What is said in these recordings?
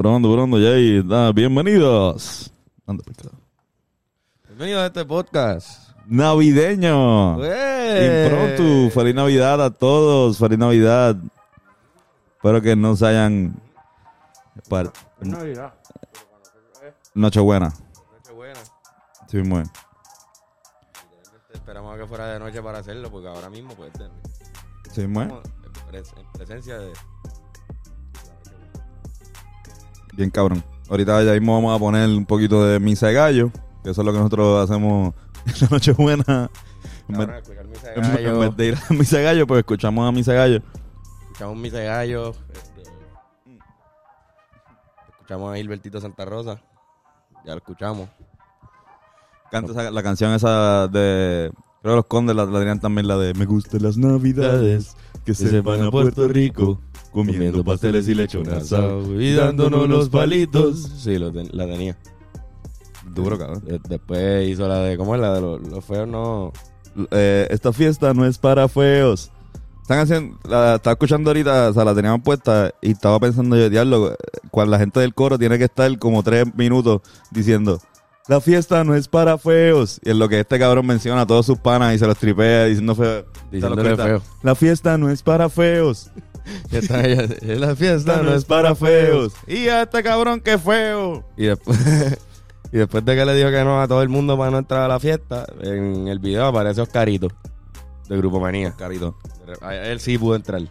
Probando, probando. Da, bienvenidos. Anda, pescado. Bienvenido a este podcast. Navideño. ¡Eh! Impronto. Feliz Navidad a todos. Feliz Navidad. Espero que no se hayan... par- Navidad. Nochebuena. Nochebuena. Sí, muy bien. Esperamos a que fuera de noche para hacerlo, porque ahora mismo, pues, de- Sí, muy bien. en presencia de. Bien cabrón. Ahorita ya mismo vamos a poner un poquito de misa de gallo, que eso es lo que nosotros hacemos en la Nochebuena. En vez, Cabrón, escuchar misa de en vez- de ir a misa de gallo, pues escuchamos a misa de gallo. Escuchamos misa de gallo. este, escuchamos a Gilbertito Santa Rosa. Ya lo escuchamos. Canta esa- la canción esa de... Creo que los condes la, la tenían también, la de Me gustan las navidades, que se van a Puerto Rico, comiendo pasteles y lechón asado, y dándonos los palitos. Sí, lo ten- la tenía. Duro, cabrón. De- después hizo la de. ¿Cómo es la de los, los feos? No. Eh, esta fiesta no es para feos. Están haciendo, la estaba escuchando ahorita, o sea, la teníamos puesta y estaba pensando yo, diablo, cuando la gente del coro tiene que estar como tres minutos diciendo, la fiesta no es para feos. Y en lo que este cabrón menciona a todos sus panas y se los tripea diciendo feo. Diciéndole. La fiesta no es para feos. Ya está, ya- es la fiesta, Esta no es para feos. Y a este cabrón que feo. Y después, y después de que le dijo que no a todo el mundo para no entrar a la fiesta, en el video aparece Oscarito, de Grupo Manía. Carito. A Él sí pudo entrar.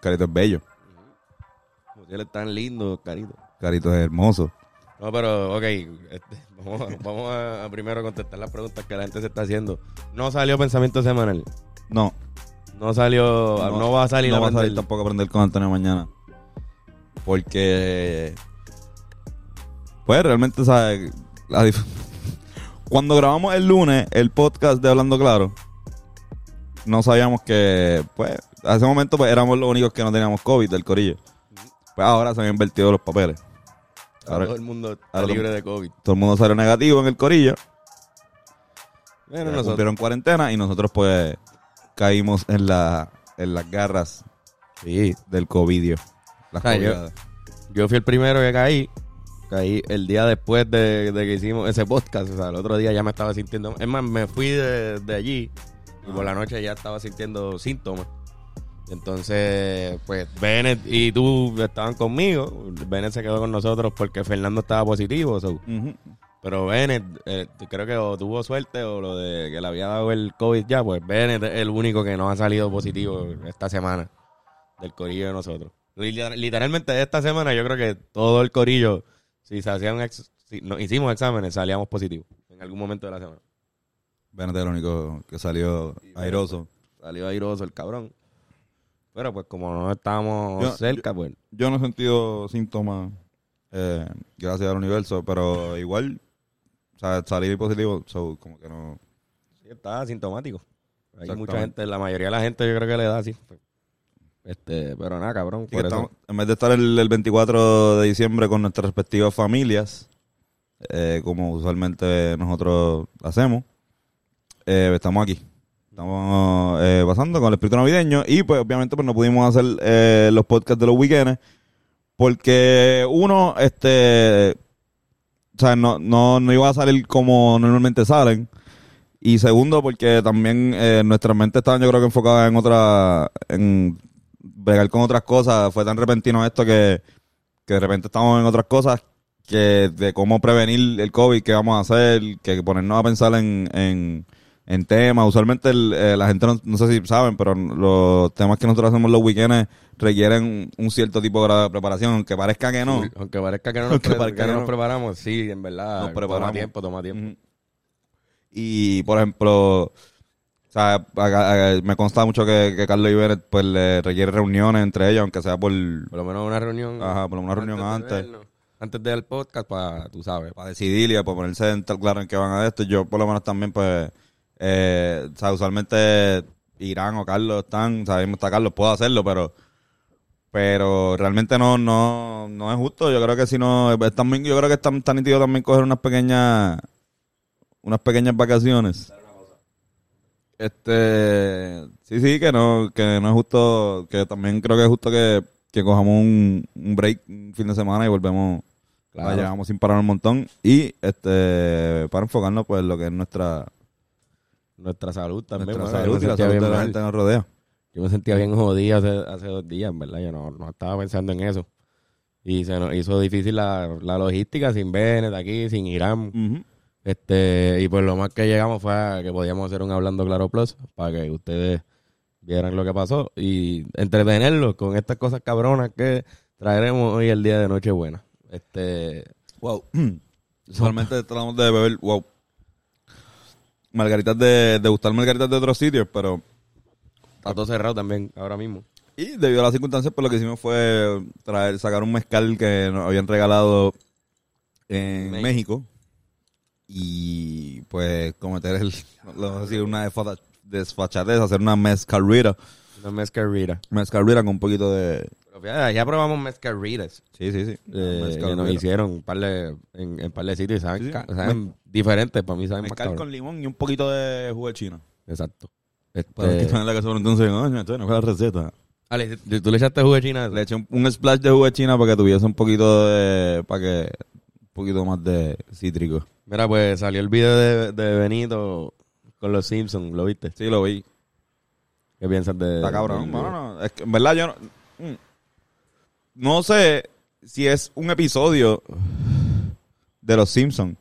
Carito es bello. Él es tan lindo, Oscarito. Carito es hermoso. No, pero, ok, este, vamos, a, vamos a, a primero contestar las preguntas que la gente se está haciendo. No salió pensamiento semanal. No. No salió, no, va a salir no va a salir tampoco a aprender con Antonio mañana. Porque. Pues realmente, ¿sabes? La Cuando grabamos el lunes el podcast de Hablando Claro, no sabíamos que, pues, a ese momento pues, éramos los únicos que no teníamos COVID del corillo. Pues ahora se han invertido los papeles. Ahora todo el mundo está ahora- libre de COVID. todo el mundo salió negativo en el corillo. Bueno, Ya nosotros, cuarentena y nosotros, pues, caímos en, la, en las garras sí, del COVID. Las Ah, yo- fui el primero que caí. Caí el día después de, de que hicimos ese podcast. O sea, el otro día ya me estaba sintiendo. Es más, me fui de, de allí y por la noche ya estaba sintiendo síntomas. Entonces, pues, Bennett y tú estaban conmigo. Bennett se quedó con nosotros porque Fernando estaba positivo. so. Pero Bennett, eh, creo que o tuvo suerte o lo de que le había dado el COVID ya. Pues Bennett es el único que no ha salido positivo esta semana del corillo de nosotros. Liter- Literalmente esta semana yo creo que todo el corillo, si se hacían ex- si nos hicimos exámenes, salíamos positivos en algún momento de la semana. Bennett es el único que salió airoso. Salió airoso el cabrón. Pero pues como no estábamos Yo- cerca, pues Yo no he sentido síntomas eh, gracias al universo, pero igual, o sea, salí positivo, so, como que no. sí, estaba asintomático. Hay mucha gente, la mayoría de la gente yo creo que le da así. Este, pero nada, cabrón. Eso- estamos- en vez de estar el, el 24 de diciembre con nuestras respectivas familias, eh, como usualmente nosotros hacemos, eh, estamos aquí. Estamos eh, pasando con el espíritu navideño y pues obviamente pues no pudimos hacer eh, los podcasts de los weekends porque uno, este, o sea, no, no, no iba a salir como normalmente salen. Y segundo, porque también eh, nuestras mentes estaban yo creo que enfocadas en otra, en bregar con otras cosas. Fue tan repentino esto que, que de repente estamos en otras cosas que de cómo prevenir el COVID, qué vamos a hacer, que ponernos a pensar en, en, en temas. Usualmente el, eh, la gente no, no sé si saben, pero los temas que nosotros hacemos los weekends requieren un cierto tipo de grado de preparación, aunque parezca que no. Aunque parezca que no nos, pre- parezca que no nos no. preparamos, sí, en verdad. Nos preparamos. Toma tiempo, toma tiempo. Y, por ejemplo, o sea, acá- acá me consta mucho que, que Carlos Bennett, pues, le requiere reuniones entre ellos, aunque sea por, Por lo menos una reunión. Ajá, por una reunión antes. vernos. Antes del podcast, para, tú sabes. para decidir y para ponerse en tal claro en qué van a esto. Yo, por lo menos, también, pues, eh, o sea, usualmente Irán o Carlos están, sabemos está Carlos, puedo hacerlo, pero pero realmente no no no es justo. Yo creo que si no, es también, yo creo que está tan nítido también coger unas pequeñas unas pequeñas vacaciones. Este, sí, sí, que no, que no es justo, que también creo que es justo que, que cojamos un, un break un fin de semana y volvemos. Claro. La llevamos sin parar un montón. Y este para enfocarnos pues en lo que es nuestra, Nuestra salud también. nuestra salud y la salud de la gente nos rodea. Yo me sentía bien jodido hace, hace dos días, ¿verdad? Yo no, no estaba pensando en eso. Y se nos hizo difícil la, la logística sin Bennett aquí, sin Irán. Ujú. Este, y pues lo más que llegamos fue a que podíamos hacer un Hablando Claro Plus para que ustedes vieran lo que pasó y entretenerlos con estas cosas cabronas que traeremos hoy el día de Nochebuena. Este, Wow. Usualmente tratamos de beber, wow. Margaritas de, de gustar margaritas de otros sitios, pero. está todo cerrado también ahora mismo. Y debido a las circunstancias, pues lo que hicimos fue traer, sacar un mezcal que nos habían regalado en México. México. Y pues cometer el, lo vamos a decir, una desfachatez, hacer una mezcalrita. Una mezcalrita. Mezcalrita con un poquito de. Fíjate, ya probamos mezcalritas. Sí, sí, sí. eh, que nos Rita. hicieron un par de, en, en par de sitios y saben, Sí, sí. ca- saben diferentes. Para mí saben más Mezcal cabrón. con limón y un poquito de jugo de china. Exacto. Para Este, en la casa entonces, coño, esto no fue la receta. Ale, ¿tú le echaste jugo de china? Le eché un, un splash de jugo de china para que tuviese un poquito de. para que. un poquito más de cítrico. Mira, pues salió el video de, de Benito con los Simpsons, ¿lo viste? Sí, lo vi. ¿Qué piensas de Está cabrón. video? no, es que en verdad yo no, mm. No sé si es un episodio de los Simpsons.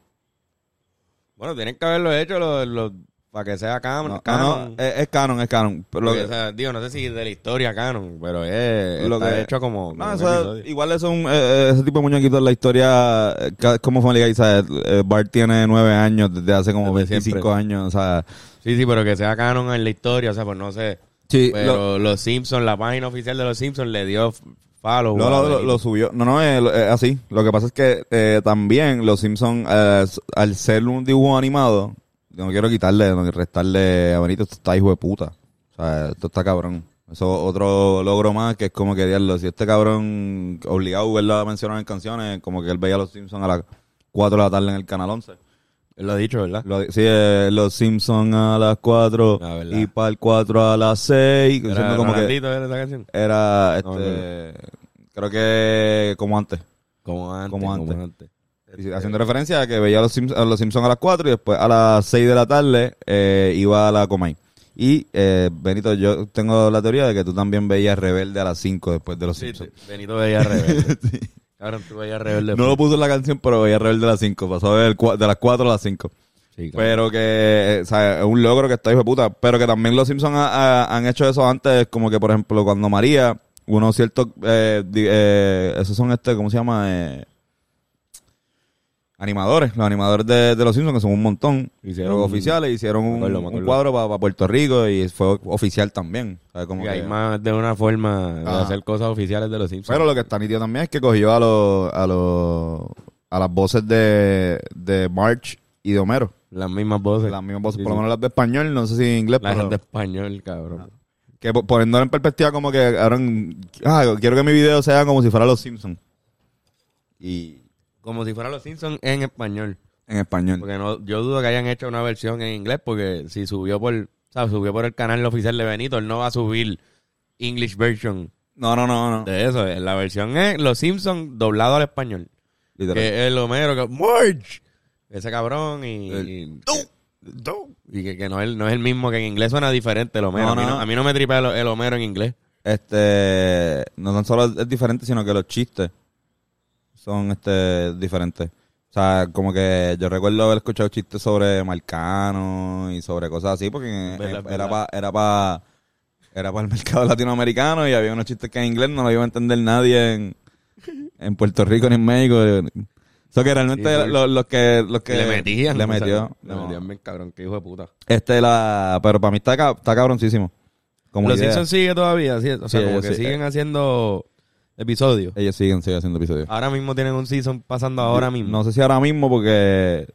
Bueno, tienen que haberlo hecho los, los- para que sea canon. No, no, canon. no, es, es canon, es canon. Pero lo Porque, que- o sea, digo, no sé si de la historia canon, pero es Lo que- hecho como, no, eso es- igual es un, eh, ese tipo de muñequitos en la historia, eh, como Family Guy, ¿sabes? Eh, Bart tiene nueve años desde hace como Desde 25 siempre. años, o sea, Sí, sí, pero que sea canon en la historia, o sea, pues no sé. sí, Pero los Simpsons, la página oficial de los Simpsons le dio follow. Lo, a lo- lo- Benito. lo subió. No, no, es, es así. Lo que pasa es que eh, también los Simpsons, eh, al ser un dibujo animado, yo no quiero quitarle, no quiero restarle a Benito, esto está hijo de puta. O sea, esto está cabrón. Eso es otro logro más que es como que diablo, si este cabrón obligado a verlo a mencionar en canciones, como que él veía a los Simpsons a las 4 de la tarde en el canal 11. Lo ha dicho, ¿verdad? Lo- sí, eh, los Simpsons a las 4 Ah, y para el 4 a las 6. Era como que ¿era esa canción? era, No, este, creo que como antes. Como antes. Como Como antes. antes. Y Haciendo referencia a que veía a los, Simpsons, a los Simpsons a las 4 y después a las 6 de la tarde eh, iba a la Comay. Y eh, Benito, yo tengo la teoría de que tú también veías Rebelde a las 5 después de los Sí, Simpsons. sí, Benito veía rebelde. Cabrón, tú veías rebelde. No lo puso en la canción, pero veía Rebelde a las 5. Pasó de, de las 4 a las 5. Sí, cabrón. Pero que, o sea, es un logro que está hijo de puta. Pero que también los Simpsons ha- ha- han hecho eso antes, como que, por ejemplo, cuando María, unos ciertos, eh, eh, esos son este, ¿cómo se llama? Eh, animadores, los animadores de, de los Simpsons, que son un montón. Hicieron- Hicieron oficiales, hicieron un, acuerdo, cuadro para Puerto Rico y fue oficial también. Como Y hay más de una forma de hacer cosas oficiales de los Simpsons. Pero lo que está nítido también es que cogió a los, a los, a las voces de, de March y de Homero. Las mismas voces. Las mismas voces, Sí, por lo sí. menos las de español, no sé si en inglés, Las pero de español, cabrón. que po- poniéndolo en perspectiva como que ahora, ah, quiero que mi video sea como si fuera Los Simpsons. Y Como si fuera los Simpsons en español. en español. Porque no, yo dudo que hayan hecho una versión en inglés, porque si subió por, ¿sabes? Subió por el canal oficial de Benito, él no va a subir English version No, no, no, no. de eso. La versión es Los Simpsons doblado al español. Literal. Que es el Homero que Marge, ese cabrón y, El- y, y que, que no, es, no es el mismo que en inglés suena diferente el Homero. No, a, mí no. no, a mí no me tripa el, el Homero en inglés. Este, no tan solo es diferente, sino que los chistes son este diferentes. O sea, como que yo recuerdo haber escuchado chistes sobre Marcano y sobre cosas así, porque Verdad, era para era pa, era para el mercado latinoamericano y había unos chistes que en inglés no lo iba a entender nadie en, en Puerto Rico ni en México. Eso que realmente Sí, los, los que los que le metían. le o sea, metió. le no. metían bien cabrón, qué hijo de puta. Este la, pero para mí está, está cabroncísimo. Como Los idea. Simpsons sigue todavía, ¿sí? o sea, Sí, como que sí. siguen haciendo episodios. Ellos siguen, siguen haciendo episodios. Ahora mismo tienen un season pasando ahora mismo. No sé si ahora mismo porque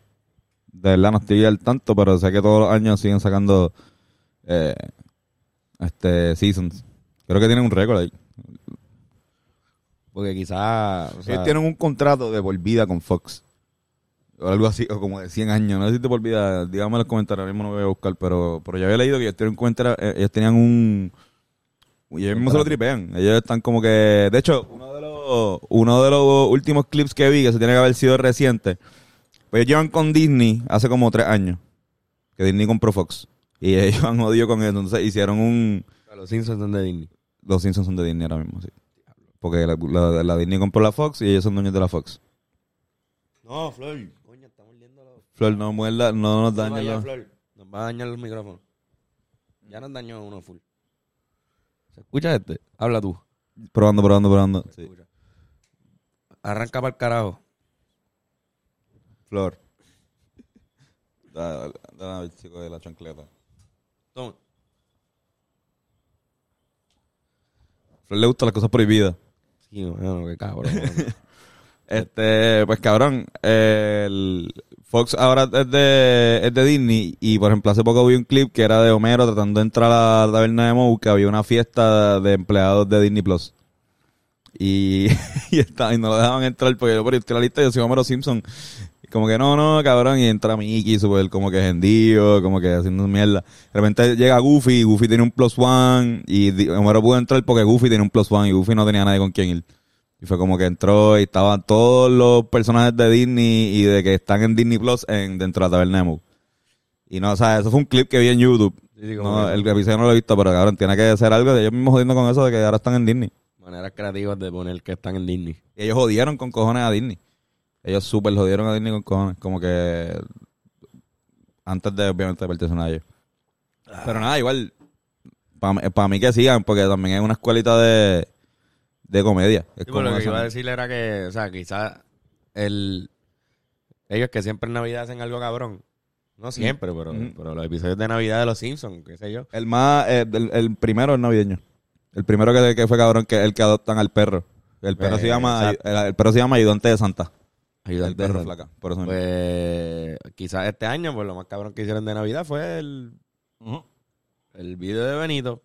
de verdad no estoy al tanto, pero sé que todos los años siguen sacando eh, este seasons. Creo que tienen un récord ahí. Porque quizás... o sea, Ellos tienen un contrato de por vida con Fox. O algo así, o como de 100 años. No sé si te por vida, dígame en los comentarios, ahora mismo no voy a buscar, pero, pero yo había leído que ellos, tienen un contrato, eh, ellos tenían un, Y ellos mismos se lo tripean. Ellos están como que. De hecho, uno de los, uno de los últimos clips que vi, que se tiene que haber sido reciente, pues ellos llevan con Disney hace como tres años. Que Disney compró Fox. Y ellos han jodido con eso. Entonces hicieron un. Los Simpsons son de Disney. Los Simpsons son de Disney ahora mismo, sí. Porque la, la- la Disney compró la Fox y ellos son dueños de la Fox. No, Flor. Coño, estamos liendo los... Flor, no muerda, no nos No daña vaya, los- Flor. Nos va a dañar los micrófonos. Ya nos dañó uno full. ¿Se escucha este? Habla tú. Probando, probando, probando. Sí. Arranca para el carajo. Flor. Dale, dale al chico de la chancleta. Toma. Flor le gustan las cosas prohibidas. Sí, bueno, qué cabrón. Este, pues cabrón, el Fox ahora es de, es de Disney y por ejemplo hace poco vi un clip que era de Homero tratando de entrar a la taberna de Moe que había una fiesta de empleados de Disney Plus. Y, y, está, y no lo dejaban entrar porque yo por la lista yo soy Homero Simpson. Y como que no, no, cabrón, y entra Mickey súper como que hendido, como que haciendo mierda. De repente llega Goofy Goofy tiene un plus one y Homero pudo entrar porque Goofy tiene un plus one y Goofy no tenía nadie con quien ir. Y fue como que entró y estaban todos los personajes de Disney y de que están en Disney Plus en, dentro de la taberna de Moe. Y no, o sea, eso fue un clip que vi en YouTube. Sí, sí, No, el episodio no lo he visto, pero cabrón, tiene que ser algo de ellos mismos jodiendo con eso de que ahora están en Disney. Maneras creativas de poner que están en Disney. Y ellos jodieron con cojones a Disney. Ellos súper jodieron a Disney con cojones. Como que antes de obviamente pertenecer a ellos. Pero nada, igual, para mí que sigan, porque también es una escuelita de, de comedia. Es Sí, como pero lo que iba a ¿no? decir era que, o sea, quizás el... Ellos que siempre en Navidad hacen algo cabrón. No siempre, pero, Ujú. pero los episodios de Navidad de los Simpsons, qué sé yo. El más, eh, el, el primero es navideño. El primero que, que fue cabrón, que el que adoptan al perro. El perro Eh, se llama, el, el perro se llama Ayudante de Santa. Ayuda el perro flaca. Por eso. Pues quizás este año, pues lo más cabrón que hicieron de Navidad fue el, el video de Benito.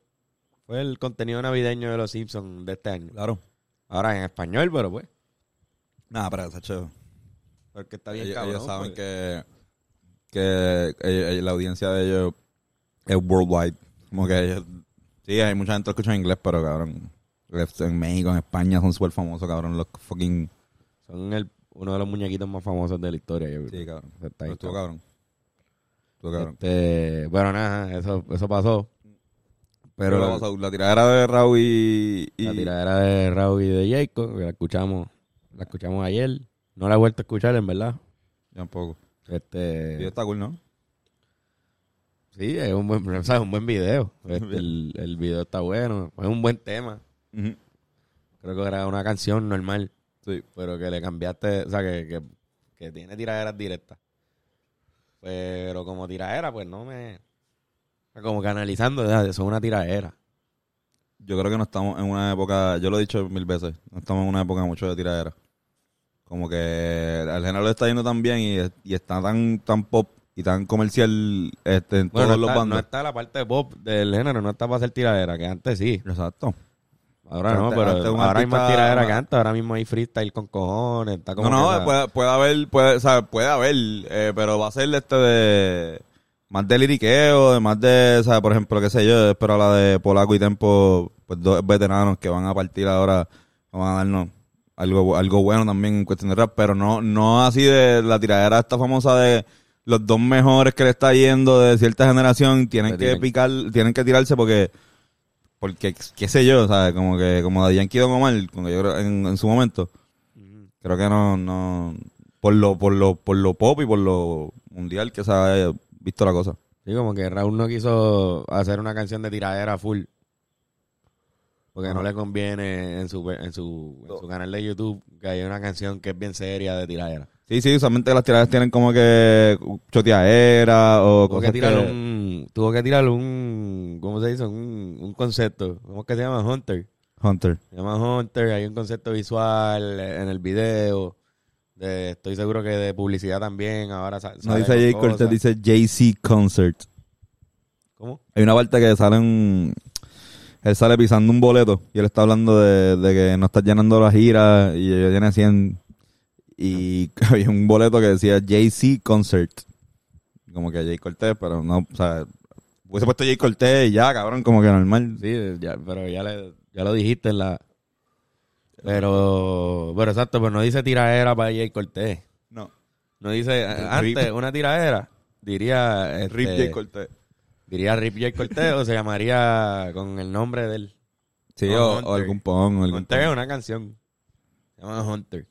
Fue el contenido navideño de los Simpsons de este año. Claro. Ahora en español, pero pues. Nada, pero esa chévere. Porque está bien ellos, cabrón. ellos saben pues. que, que eh, eh, la audiencia de ellos es worldwide. Como que ellos, sí, hay mucha gente que escucha en inglés, pero cabrón, en México, en España son súper famosos, cabrón, los fucking... Son el, uno de los muñequitos más famosos de la historia. Yo creo. Sí, cabrón. Está Pero ahí, estuvo cabrón. cabrón. Estuvo cabrón. Este, bueno, nada, eso, eso pasó. Pero la, pasó- la tiradera de Raúl y... y- la tiradera de Raúl y de Jacob, que la escuchamos, la escuchamos ayer. No la he vuelto a escuchar, en verdad. Tampoco. Este, Sí, está cool, ¿no? sí, es un buen, o sea, es un buen video. Este, el, el video está bueno, es un buen tema. Creo que era una canción normal, Sí. pero que le cambiaste, o sea, que, que, que tiene tiraderas directas. Pero como tiradera, pues no me... Como que analizando, ya, eso es una tiradera. Yo creo que no estamos en una época, yo lo he dicho mil veces, no estamos en una época mucho de tiradera. Como que al género le está yendo tan bien y, y está tan tan pop y tan comercial este, en Bueno, todos no los bandos. no está la parte de pop del género, no está para hacer tiradera, que antes sí. Exacto. Ahora no, pero antes ahora hay más tiradera que antes. Ahora mismo hay freestyle con cojones. Está como No, no, esa- puede, puede haber, puede, o sea, puede haber, eh, pero va a ser este de más de liriqueo, de más de, sea, por ejemplo, qué sé yo, pero la de Polaco y Tempo, pues dos veteranos que van a partir ahora, van a darnos algo, algo bueno también en cuestión de rap, pero no, no así de la tiradera esta famosa de los dos mejores que le está yendo de cierta generación tienen que picar, tienen que tirarse porque porque qué sé yo, ¿sabes? Como que como de Yankee Don Omar, como yo en, en su momento. Creo que no, no, por lo, por lo, por lo pop y por lo mundial que ha visto la cosa. Sí, como que Raúl no quiso hacer una canción de tiradera full. Porque no le conviene en su, en, su, en su canal de YouTube que haya una canción que es bien seria de tiradera. Sí, sí, usualmente las tiradas tienen como que choteadera o Tuvo cosas que tirar que- un, tuvo que tirar un, ¿cómo se dice? Un, un concepto. ¿Cómo es que se llama? Hunter. Hunter. Se llama Hunter, hay un concepto visual en el video. De, estoy seguro que de publicidad también. Ahora No dice Jay Cortez, dice JC Concert. ¿Cómo? Hay una parte que sale un... Él sale pisando un boleto y él está hablando de, de que no está llenando la gira y ella tiene 100 y había un boleto que decía JC Concert. Como que Jay Cortez, pero no, o sea, Hubiese puesto Jay Cortés y ya, cabrón, como que normal. Sí, ya, pero ya, le, ya lo dijiste en la... Pero, pero exacto, pero no dice tiraera para Jay Cortés. No. No dice, eh, Rip. antes, una tiraera, diría... este, Rip Jay Cortés. Diría Rip Jay Cortés o se llamaría con el nombre de él. Sí, o, o algún pon, o algún Hunter es pon. una canción. Se llama Hunter.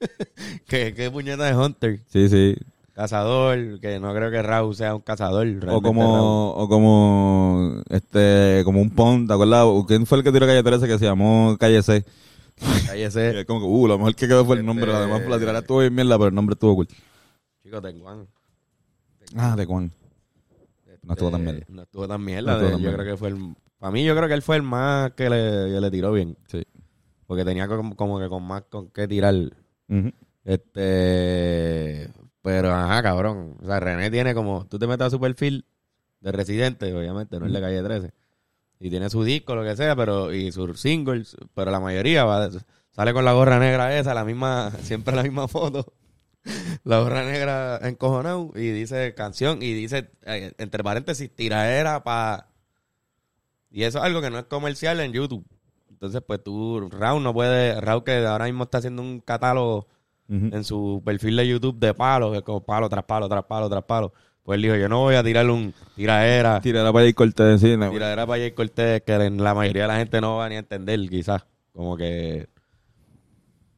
¿Qué, ¿Qué puñeta de Hunter? Sí, sí. Cazador, que no creo que Raúl sea un cazador. O Raúl. como, o como, este, como un pon, ¿te acuerdas? ¿Quién fue el que tiró Calle 13 que se llamó Calle 6? Cállese. Y es como que, uh, lo mejor que quedó fue el Este- nombre. Además, la tirada estuvo bien mierda, pero el nombre estuvo cool. Chico, Tenguan. Ah, de Juan. No estuvo tan mierda. No estuvo tan mierda. No estuvo tan yo mierda. creo que fue el... Para mí, yo creo que él fue el más que le, que le tiró bien. Sí. Porque tenía como, como que con más con qué tirar. Ujú. Este... Pero, ajá, cabrón. O sea, René tiene como... Tú te metes a su perfil de Residente, obviamente, no es de Calle 13. Y tiene su disco, lo que sea, pero... Y sus singles, pero la mayoría va... Sale con la gorra negra esa, la misma... Siempre la misma foto. La gorra negra encojonado y dice canción y dice, eh, entre paréntesis, tiraera para... Y eso es algo que no es comercial en YouTube. Entonces, pues tú, Raúl no puede... Raúl que ahora mismo está haciendo un catálogo En su perfil de YouTube de palos, que es como palo tras palo, tras palo, tras palo. Pues él dijo, yo no voy a tirar un tiraera, Tirará para Jay Cortés, sí. no. tiraera para Jay Cortés, que la mayoría de la gente no va ni a entender, quizás. Como que...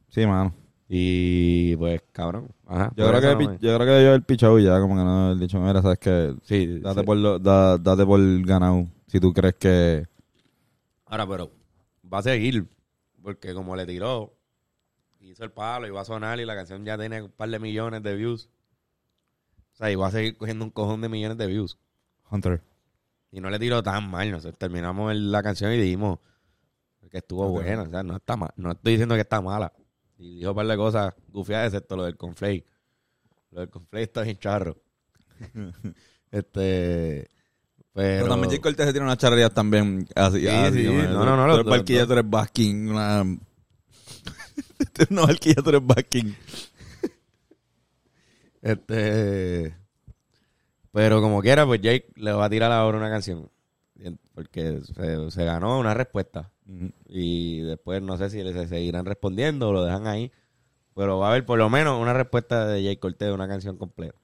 Sí, mano. Y pues, cabrón. Ajá, Yo por creo, que, no me- yo creo que yo el pichado ya, como que no he dicho, mira, sabes que Sí, date, sí. por lo- da- date por ganado si tú crees que... Ahora, pero va a seguir. Porque como le tiró, hizo el palo y va a sonar y la canción ya tiene un par de millones de views. O sea, y va a seguir cogiendo un cojón de millones de views. Hunter. Y no le tiró tan mal. Nosotros terminamos el- la canción y dijimos que estuvo Ok. buena. O sea, no está mal. No estoy diciendo que está mala. Y dijo un par de cosas gufiadas, excepto lo del conflake. Lo del conflake está bien charro. este. Pero. Pero también Jay Cortés se tiene unas charrerías también así. Sí, así, sí. No, no, no, Tú los- eres barquilla, los- tú eres basking. Una... Eres una barquilla, tú eres basking. Este. Pero como quiera, pues Jake le va a tirar ahora una canción. Porque se, se ganó una respuesta. Y después no sé si se seguirán respondiendo o lo dejan ahí. Pero va a haber por lo menos una respuesta de Jake Cortez de una canción completa.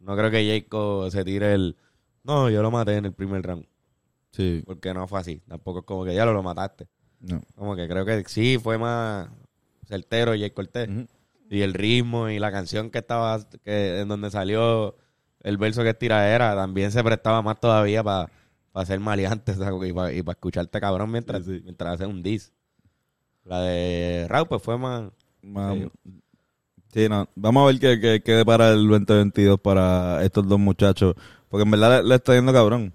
No creo que Jake se tire el. No, yo lo maté en el primer round. Sí. Porque no fue así. Tampoco es como que ya lo, lo mataste. No. Como que creo que sí fue más certero Jake Cortez. Ujú. Y el ritmo y la canción que estaba, que en donde salió el verso que es tiradera, también se prestaba más todavía para ser maleante ¿sabes? y para escucharte cabrón mientras, Sí, sí. mientras hace un diss. La de Raúl pues fue más... Ma- Sí. Sí, no. Vamos a ver qué, qué, qué depara el 2022 para estos dos muchachos. Porque en verdad le, le está yendo cabrón.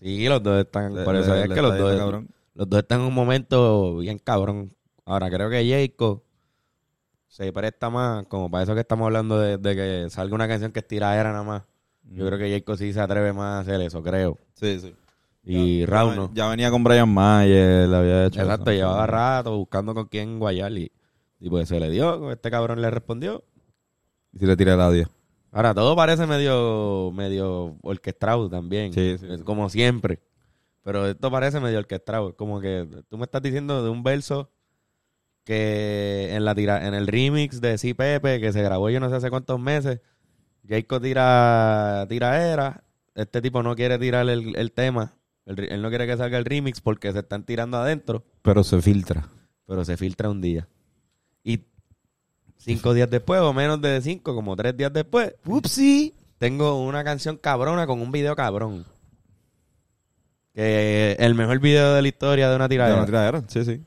Sí, los dos están... Le- por eso le- es que los dos, cabrón. los dos están en un momento bien cabrón. Ahora creo que Jacob se presta más, como para eso que estamos hablando de, de que salga una canción que es tiradera nada más. Yo creo que Jacob sí se atreve más a hacer eso, creo. Sí, sí. Y Raúl no. Ya venía con Brian Mayer, le había hecho. Exacto, eso. llevaba rato buscando con quién guayar y, y pues se le dio, este cabrón le respondió. Y si le tiré el audio. Ahora, todo parece medio, medio orquestado también. Sí, sí. Es como siempre. Pero esto parece medio orquestado. Es como que tú me estás diciendo de un verso que en la tira, en el remix de Sí Pepe, que se grabó yo no sé hace cuántos meses, Jacob tira tiraera, este tipo no quiere tirar el, el tema, el él no quiere que salga el remix porque se están tirando adentro. Pero se filtra. pero se filtra un día. Y cinco días después, o menos de cinco, como tres días después, upsi, tengo una canción cabrona con un video cabrón. Que el mejor video de la historia de una De tiradera. una tiradera, sí, sí.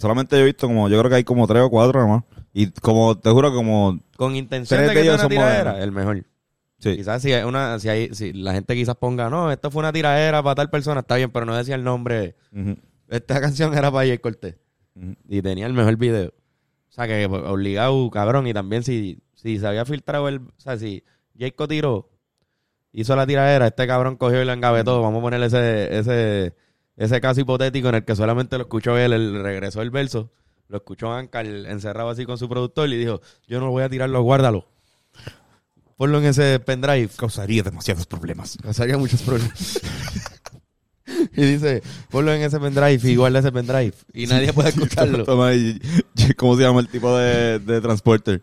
Solamente yo he visto como, yo creo que hay como tres o cuatro nomás. Y como, te juro, como, Con intención de de que ellos una tiradera, modernos. el mejor. sí. Quizás si, hay una, si, hay, si la gente quizás ponga, no, esto fue una tiradera para tal persona, está bien, pero no decía el nombre. Esta canción era para Jay Cortés. y tenía el mejor video. O sea que obligado, cabrón. Y también si, si se había filtrado el. O sea, si Jacob tiró, hizo la tiradera, este cabrón cogió y lo engavetó. Vamos a ponerle ese, ese, ese caso hipotético en el que solamente lo escuchó él, él regresó el verso, lo escuchó Ancar encerrado así con su productor y dijo: Yo no voy a tirarlo, guárdalo. ponlo en ese pendrive. Causaría demasiados problemas. Causaría muchos problemas. y dice, ponlo en ese pendrive y guarda ese pendrive. Y nadie puede escucharlo. Toma, ¿Cómo se llama el tipo de, de transporter?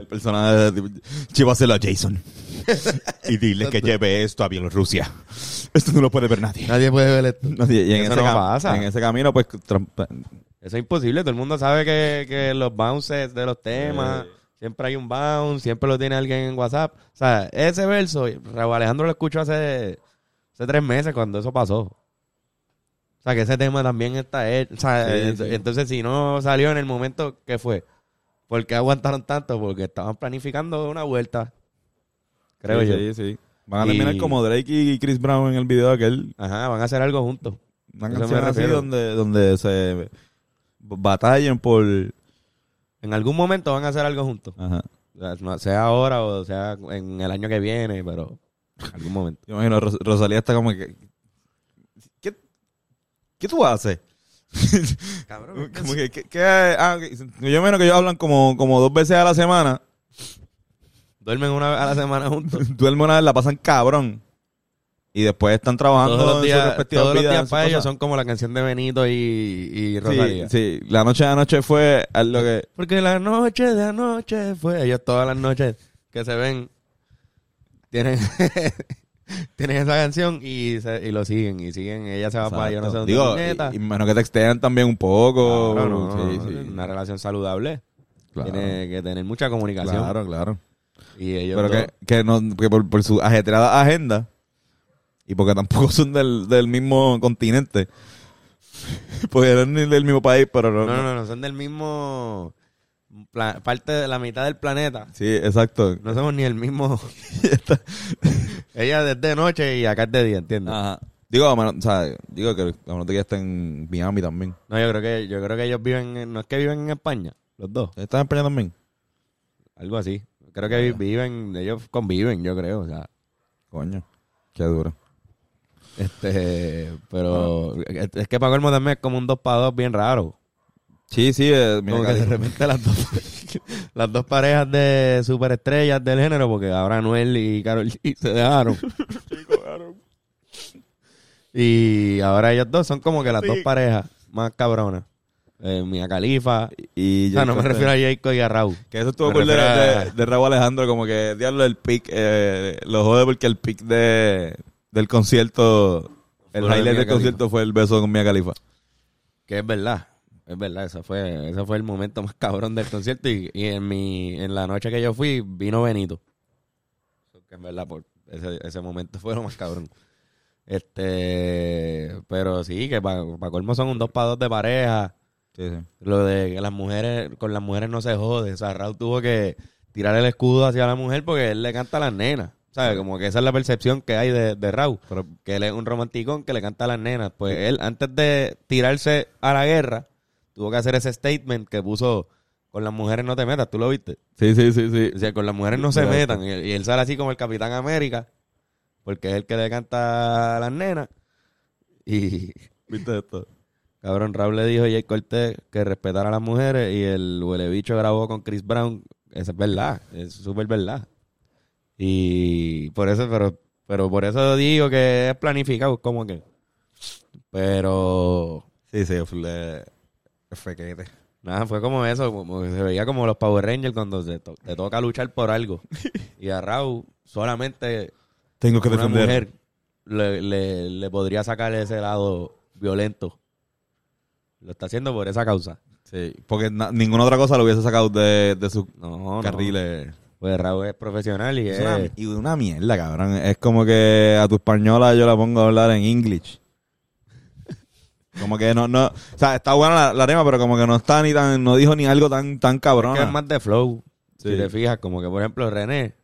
El personaje de Llévaselo a Jason. y dile que lleve esto a Bielorrusia. Esto no lo puede ver nadie. nadie puede ver esto. Nadie- y en, Eso ese no cam- pasa. en ese camino, pues, tram- Eso es imposible. Todo el mundo sabe que, que los bounces de los temas, siempre hay un bounce, siempre lo tiene alguien en WhatsApp. O sea, ese verso, Raúl Alejandro lo escuchó hace, hace tres meses cuando eso pasó. O sea, que ese tema también está hecho. O sea, Sí, ent- sí. entonces si no salió en el momento que fue, ¿por qué aguantaron tanto? Porque estaban planificando una vuelta. Creo sí, yo. Sí, sí. Van a Y- terminar como Drake y Chris Brown en el video aquel. Ajá, van a hacer algo juntos. Una canción así donde, donde se batallen por... En algún momento van a hacer algo juntos. Ajá. O sea, ahora o sea en el año que viene, pero en algún momento. Yo imagino, Ros- Rosalía está como que... ¿Qué, qué tú haces? Cabrón, como que, ¿qué- qué- ah, yo imagino que ellos hablan como, como dos veces a la semana. Duermen una vez a la semana juntos. Duermen una vez, la pasan cabrón. Y después están trabajando Todos los en sus días, respectivas todos los días para ellos son como la canción de Benito y, y Sí, Rosalía. sí, la noche de anoche fue algo que... Porque la noche de anoche fue. Ellos todas las noches que se ven tienen, tienen esa canción y, se- y lo siguen. Y siguen. Ella se va para yo no sé dónde. Digo, y, y menos que textean también un poco. Claro, no, sí, no, sí. Una relación saludable. Claro. Tiene que tener mucha comunicación. Claro, claro. Y ellos Pero que, que, no, que por, por su ajetreada agenda y porque tampoco son del, del mismo continente. porque eran del mismo país, pero no. No, no, no, son del mismo parte de la mitad del planeta. Sí, exacto. No somos ni el mismo. Ella es de noche y acá es de día, ¿entiendes? Ajá. Digo, o sea, digo que a menos que está en Miami también. No, yo creo que yo creo que ellos viven, en- no es que viven en España, los dos, ¿Están en España también? algo así. Creo que vi- viven, ellos conviven, yo creo, o sea, Coño. Qué duro. este, pero es, es que para colmo también es como un 2 para 2 bien raro. Sí, sí. Eh, mira, Como que de repente las dos, las dos parejas de superestrellas del género, porque ahora Noel y Carol G se dejaron. y ahora ellos dos son como que las dos parejas más cabronas. Eh, Mia Califa. y O sea, no me refiero a Jacob y a Raúl. Que eso estuvo cool de, a- de, de Raúl Alejandro, como que diablo el pick, eh, lo jode porque el pick de, del concierto, el highlight del concierto fue el beso con Mia Khalifa. Que es verdad. Es verdad, ese fue, ese fue el momento más cabrón del concierto. Y, y en mi, en la noche que yo fui, vino Benito. Que en verdad, por ese, ese momento fue lo más cabrón. Este, pero sí, que para colmo son un dos para dos de pareja. Sí, sí. Lo de que las mujeres, con las mujeres no se jode. O sea, Raúl tuvo que tirar el escudo hacia la mujer porque él le canta a las nenas. ¿Sabes? Como que esa es la percepción que hay de, de Raúl. Pero- que él es un romanticón que le canta a las nenas. Pues él, antes de tirarse a la guerra, tuvo que hacer ese statement que puso con las mujeres no te metas. ¿Tú lo viste? Sí, sí, sí, sí. O sea, con las mujeres no se metan. Y, y él sale así como el Capitán América, porque es el que le canta a las nenas. Y ¿Viste esto? cabrón, Raúl le dijo a Jay Cortés que respetara a las mujeres y el huele bicho grabó con Chris Brown. Eso es verdad, es súper verdad. Y por eso, pero, pero por eso digo que es planificado, como que. Pero Sí, sí, fue fequete. Nada, fue como eso, como que se veía como los Power Rangers cuando se to- te toca luchar por algo. Y a Raúl solamente Tengo que una defender. mujer le, le, le podría sacar ese lado violento. Lo está haciendo por esa causa. Sí, porque na- ninguna otra cosa lo hubiese sacado de, de sus No, no. carriles. Pues Raúl es profesional y Es es... una, y una mierda, cabrón. Es como que a tu española yo la pongo a hablar en English. Como que no, no, o sea, está buena la, la pero como que no está ni tan, no dijo ni algo tan, tan cabrón. que es más de flow. Sí. Si te fijas, como que por ejemplo René.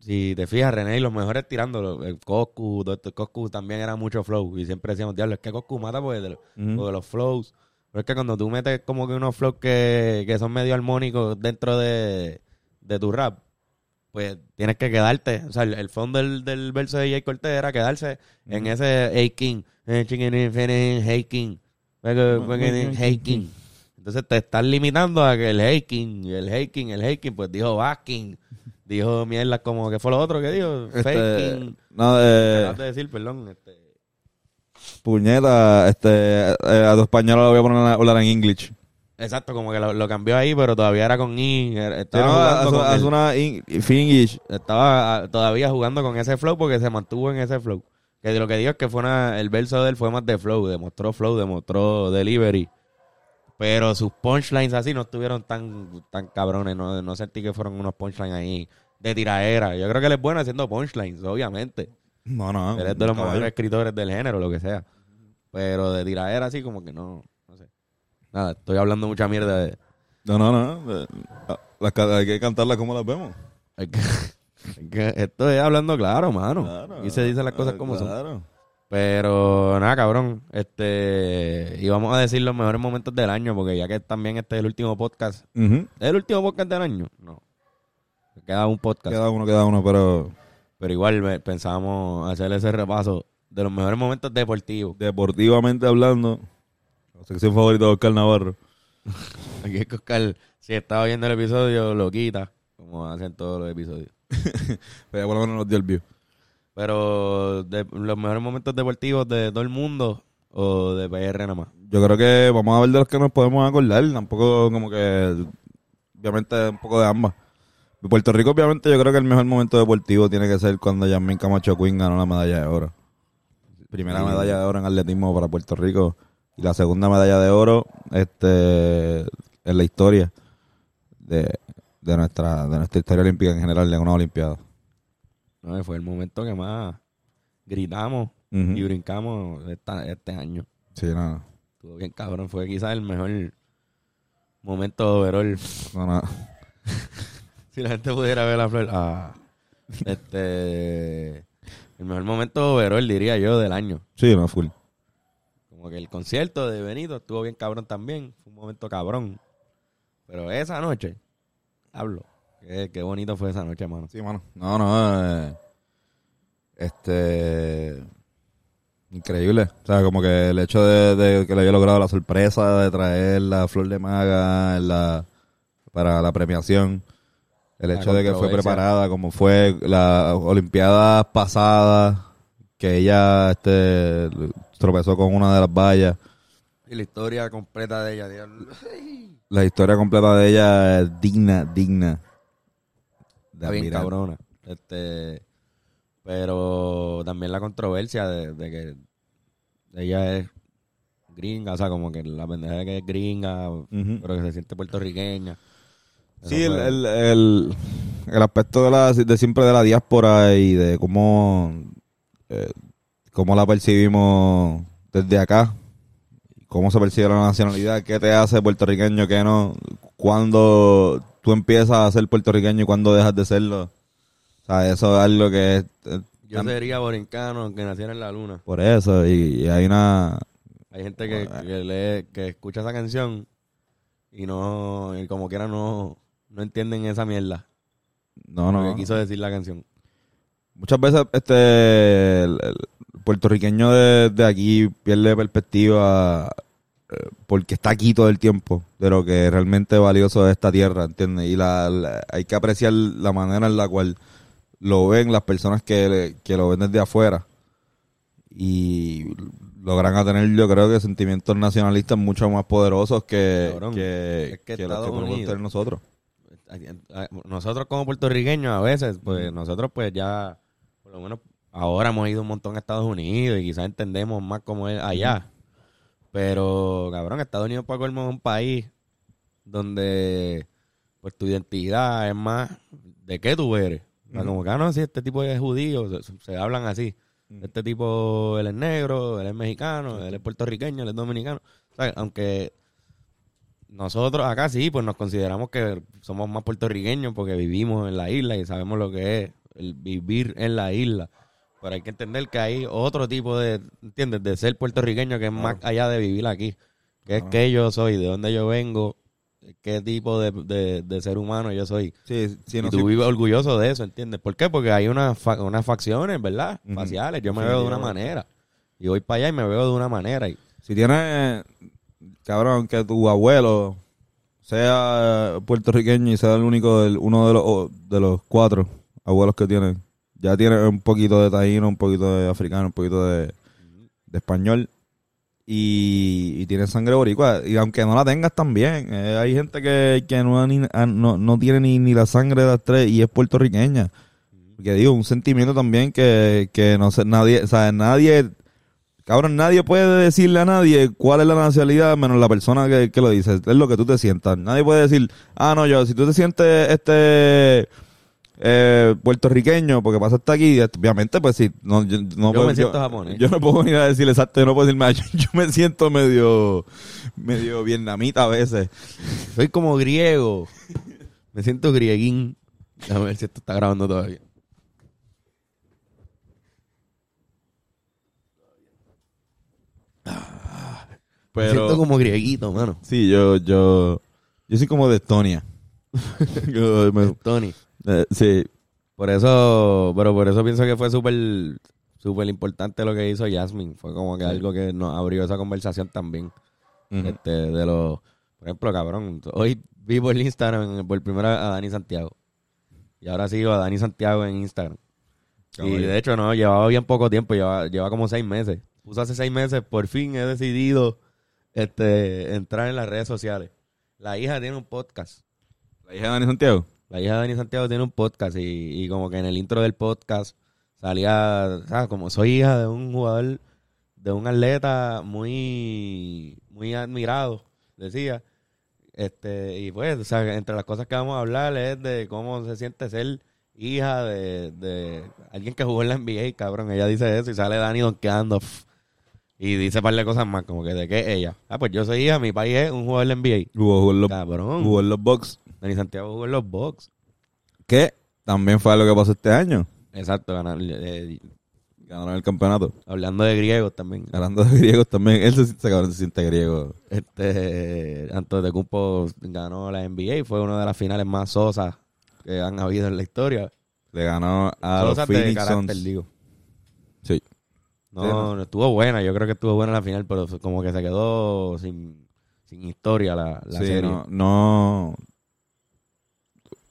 Si te fijas, René y los mejores tirándolo. El Coscu, Doctor Coscu también era mucho flow. Y siempre decíamos, diablo, es que Coscu mata porque de, los- Ujú. porque los flows. Pero es que cuando tú metes como que unos flows que, que son medio armónicos dentro de, de tu rap, pues tienes que quedarte. O sea, el, el fondo del, del verso de Jay Cortez era quedarse en ese Hey King, chicken infinite, Hey Entonces te estás limitando a que el Hey King, y el Hey King, el Hey King, pues dijo Basking. dijo mierda como que fue lo otro que dijo. Este, Faking. no, eh, de decir, perdón. Este, puñeta, este, eh, a tu español lo voy a poner a hablar en English. exacto, como que lo, lo cambió ahí, pero todavía era con I. era- Sí, Estaba, no, con una in- estaba ah, todavía jugando con ese flow porque se mantuvo en ese flow. Que de lo que digo es que fue una, el verso de él fue más de flow, demostró flow, demostró delivery. Pero sus punchlines así no estuvieron tan, tan cabrones, no, no sentí que fueron unos punchlines ahí de tiraera. Yo creo que él es bueno haciendo punchlines, obviamente. No, no. él es de los mejores escritores del género, lo que sea. Pero de tiraera así como que no, no sé. Nada, estoy hablando mucha mierda de... No, no, no. las hay que cantarlas como las vemos. hay que- esto es hablando claro, mano. Claro. y se dicen las cosas Ah, como son. Pero nada, cabrón. Este. Y vamos a decir los mejores momentos del año, porque ya que también este es el último podcast. ¿Es el último podcast del año? No. Queda un podcast. Queda uno, queda uno, pero Pero igual eh, pensamos hacer ese repaso de los mejores momentos deportivos. deportivamente hablando, la sección favorita de Oscar Navarro. Aquí es que Oscar, si estaba viendo el episodio, lo quita, como hacen todos los episodios. Pero ya por lo menos nos dio el view. Pero de los mejores momentos deportivos de todo el mundo o de PR nada más. Yo creo que vamos a ver de los que nos podemos acordar. Tampoco como que, obviamente, un poco de ambas. De Puerto Rico, obviamente, yo creo que el mejor momento deportivo tiene que ser cuando Yasmin Camacho Quinn ganó la medalla de oro. Primera Sí. medalla de oro en atletismo para Puerto Rico y la segunda medalla de oro este en la historia de, de nuestra de nuestra historia olímpica en general de una olimpiada. No, fue el momento que más gritamos y brincamos esta- este año. Sí, no, Estuvo bien cabrón. Fue quizás el mejor momento overall. no, no. Si la gente pudiera ver la flor. Ah, este. El mejor momento overall, diría yo, del año. Sí, no, full. Como que el concierto de Benito estuvo bien cabrón también. Fue un momento cabrón. Pero esa noche, hablo. Qué, qué bonito fue esa noche, mano. Sí, mano. No, no. eh, este. Increíble. O sea, como que el hecho de, de que le haya logrado la sorpresa de traer la flor de maga en la, para la premiación. El La hecho de que fue preparada, como fue la Olimpiada pasada, que ella este, tropezó con una de las vallas. Y la historia completa de ella. Dios. La historia completa de ella es digna, digna. De bien admirar. cabrona. Este, pero también la controversia de, de que ella es gringa, o sea, como que la pendeja de que es gringa, pero que se siente puertorriqueña. Eso Sí, el, el, el aspecto de, la, de siempre de la diáspora y de cómo, eh, cómo la percibimos desde acá, cómo se percibe la nacionalidad, qué te hace puertorriqueño, qué no, cuando tú empiezas a ser puertorriqueño y cuando dejas de serlo. O sea, eso es algo que es, eh, Yo sería borincano aunque naciera en la luna. por eso, y, y hay una... Hay gente que, que lee, que escucha esa canción y no, y como quiera no, no entienden esa mierda. No, Lo no. que quiso decir la canción. Muchas veces este el, el puertorriqueño de, de aquí pierde perspectiva eh, porque está aquí todo el tiempo de lo que es realmente valioso de esta tierra, ¿entiendes? Y la, la- hay que apreciar la manera en la cual lo ven las personas que, que lo ven desde afuera y logran a tener yo creo que sentimientos nacionalistas mucho más poderosos que, Cabrón, que, es que que los que podemos tener nosotros. Nosotros como puertorriqueños a veces, pues nosotros pues ya, por lo menos ahora hemos ido un montón a Estados Unidos y quizás entendemos más cómo es allá. Pero, cabrón, Estados Unidos para colmo es un país donde pues tu identidad es más de qué tú eres. O sea, Como que, ah, no, si este tipo es judío, se, se hablan así. Este tipo, él es negro, él es mexicano, él es puertorriqueño, él es dominicano. O sea, aunque nosotros acá sí, pues nos consideramos que somos más puertorriqueños porque vivimos en la isla y sabemos lo que es el vivir en la isla. Pero hay que entender que hay otro tipo de, ¿entiendes? De ser puertorriqueño que es más allá de vivir aquí. Que es que yo soy, de dónde yo vengo, qué tipo de, de- de ser humano yo soy. Sí, sí, y tú sí. vives orgulloso de eso, ¿entiendes? ¿Por qué? Porque hay unas, fa- unas facciones, ¿verdad? Faciales. Yo me veo de una manera. Y voy para allá y me veo de una manera. Y, Si tienes, cabrón, que tu abuelo sea puertorriqueño y sea el único, del, uno de los, de los cuatro abuelos que tiene, ya tiene un poquito de taíno, un poquito de africano, un poquito de, español y, tiene sangre boricua. Y aunque no la tengas también, eh, hay gente que, que no, ni- ah, no, no tiene ni, ni la sangre de las tres y es puertorriqueña. Porque digo, un sentimiento también que, que no sé, nadie, o sea, nadie, cabrón, nadie puede decirle a nadie cuál es la nacionalidad menos la persona que, que lo dice. Es lo que tú te sientas. Nadie puede decir, ah, no, yo, si tú te sientes este eh, puertorriqueño porque pasaste aquí, este, obviamente, pues sí, no, yo, no Yo puedo- me siento japonés. Yo no puedo venir a decir exacto, yo no puedo decirme, yo, yo me siento medio, medio vietnamita a veces. Soy como griego. Me siento grieguín. A ver si esto está grabando todavía. Me siento como grieguito, mano. sí, yo, yo, yo soy como de Estonia. Yo me- Tony. Eh, sí, Por eso, pero por eso pienso que fue súper súper importante lo que hizo Jasmine. Fue como que algo que nos abrió esa conversación también. Este, de los, por ejemplo, cabrón, hoy vi por el Instagram por primera vez a Dani Santiago. Y ahora sigo a Dani Santiago en Instagram. Y de hecho, no, llevaba bien poco tiempo, lleva, lleva como seis meses. Puso hace seis meses, por fin he decidido este, entrar en las redes sociales. La hija tiene un podcast. La hija de Dani Santiago. La hija de Dani Santiago tiene un podcast y, y como que en el intro del podcast salía, ¿sabes? Como soy hija de un jugador, de un atleta muy, muy admirado, decía. Este, y pues, o sea, entre las cosas que vamos a hablar es de cómo se siente ser hija de, de alguien que jugó en la NBA, cabrón. Ella dice eso y sale Dani donkeando. Y dice un par de cosas más, como que de qué ella. Ah, pues yo soy hija, mi país es un jugador de NBA. Jugó, jugó en los, Cabrón. jugó en los Bucks. Dani Santiago jugó en los Bucks. Que también fue lo que pasó este año. Exacto, ganar, eh, Ganaron el campeonato. hablando de griegos también. Hablando de griegos también. Él se, se, cabrón, se siente griego. Este, Antonio de Cumpo ganó la NBA y fue una de las finales más sosas que han habido en la historia. Le ganó a los Phoenix Suns. digo. Sí. No, Sí, no. no estuvo buena, yo creo que estuvo buena la final, pero como que se quedó sin, sin historia la, la sí, serie. no, no.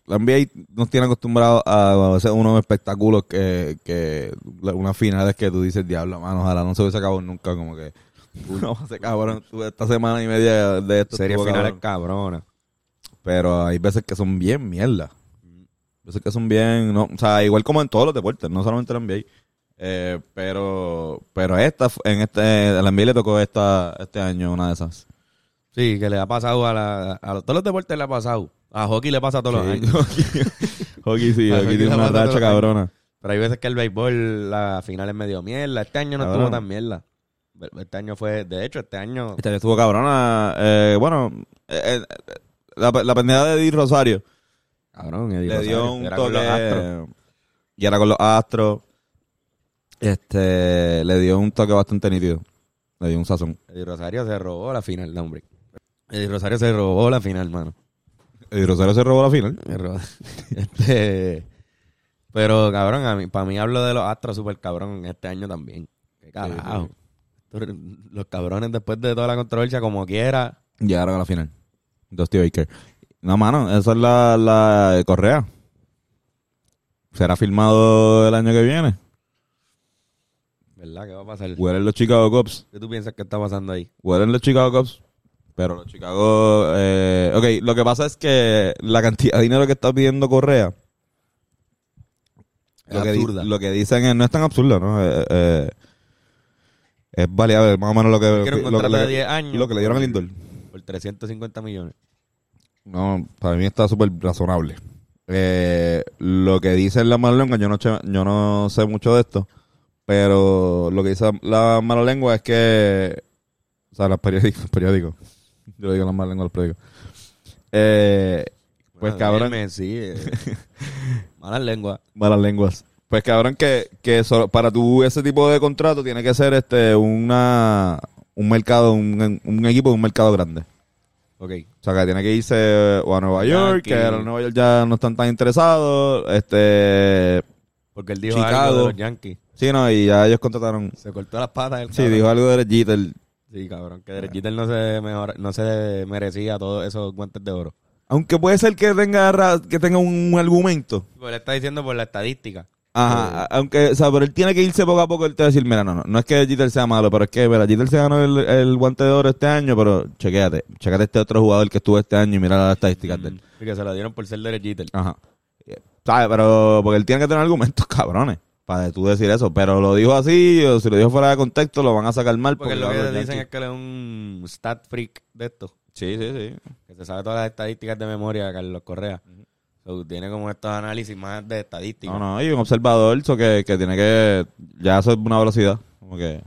La NBA nos tiene acostumbrados a hacer unos espectáculos que, que unas finales que tú dices, diablo, mano, ojalá no se hubiese acabado nunca, como que no se cabrón, tuve esta semana y media de esto. Series finales cabrón. cabronas. Pero hay veces que son bien mierda. Veces que son bien, no, o sea, igual como en todos los deportes, no solamente en la NBA. Eh, pero, pero esta, en este, a la NBA le tocó esta, este año una de esas. Sí, que le ha pasado a, la, a todos los deportes le ha pasado. A hockey le pasa todos los años. Hockey sí, A hockey hockey tiene una racha cabrona. Pero hay veces que el béisbol, la final es medio mierda. Este año no estuvo tan mierda. Este año fue, de hecho, este año Esta vez estuvo cabrona. Eh, bueno, eh, eh, la, la pendeja de Eddie Rosario Cabrón, Eddie le dio un era toque. Y era con los astros. Este, le dio un toque bastante nítido. Le dio un sazón. Eddie Rosario se robó la final, no, hombre. Eddie Rosario se robó la final, mano. Eddie Rosario se robó la final. Robó. Este, pero, cabrón, a mí, para mí hablo de los Astros super cabrón este año también. Qué carajo. Los cabrones después de toda la controversia, como quiera. Llegaron a la final. Dusty Baker. No, mano, esa es la, la de Correa. Será filmado el año que viene. ¿Verdad? ¿Qué va a pasar? Huelen los Chicago Cubs. ¿Qué tú piensas que está pasando ahí? Huelen los Chicago Cubs. Pero los Chicago... Eh, ok, lo que pasa es que la cantidad de dinero que está pidiendo Correa... Es Lo que, lo dicen es, no es tan absurdo, ¿no? Eh, eh, es variable, más o menos lo que... Lo, contrato que- de 10 años. lo que le dieron a Lindor. Por 350 millones. No, para mí está súper razonable. Eh, lo que dice la mala lengua, yo no, che- yo no sé mucho de esto, pero lo que dice la mala lengua es que, o sea, los periódicos, los periódicos, yo le digo la mala lengua a los periódicos. Eh, pues Bueno, cabrón, sí. eh, malas lenguas. malas lenguas. Pues cabrón que, que so- para tu ese tipo de contrato tiene que ser este una un mercado, un, un equipo de un mercado grande. Ok. O sea, que tiene que irse o a Nueva York, que a Nueva York ya no están tan interesados. Este. Porque él dijo Chicago. algo de los Yankees. Sí, no, y ya ellos contrataron. Se cortó las patas. El Sí, cabrón. dijo algo de Jeter. Sí, cabrón, que Derek Jeter no se, mejor, no se merecía todos esos guantes de oro. Aunque puede ser que tenga, que tenga un argumento. Pues le está diciendo por la estadística. Ajá, a- aunque, o sea, pero él tiene que irse poco a poco. Él te va a decir, mira, no, no, no es que Jeter sea malo, pero es que, mira, Jeter se ganó el, el guante de oro este año, pero chequéate, chequéate este otro jugador que estuvo este año y mira las estadísticas de él. Y que se lo dieron por ser Derek Jeter. Ajá. ¿Sabes? Pero, porque él tiene que tener argumentos, cabrones, para tú decir eso. Pero lo dijo así, o si lo dijo fuera de contexto, lo van a sacar mal. Porque lo que los dicen es que él es un stat freak de esto. Sí, sí, sí. Que se sabe todas las estadísticas de memoria, Carlos Correa. So, tiene como estos análisis más de estadística. No, no, y un observador so que, que tiene que. Ya eso es una velocidad. Como que.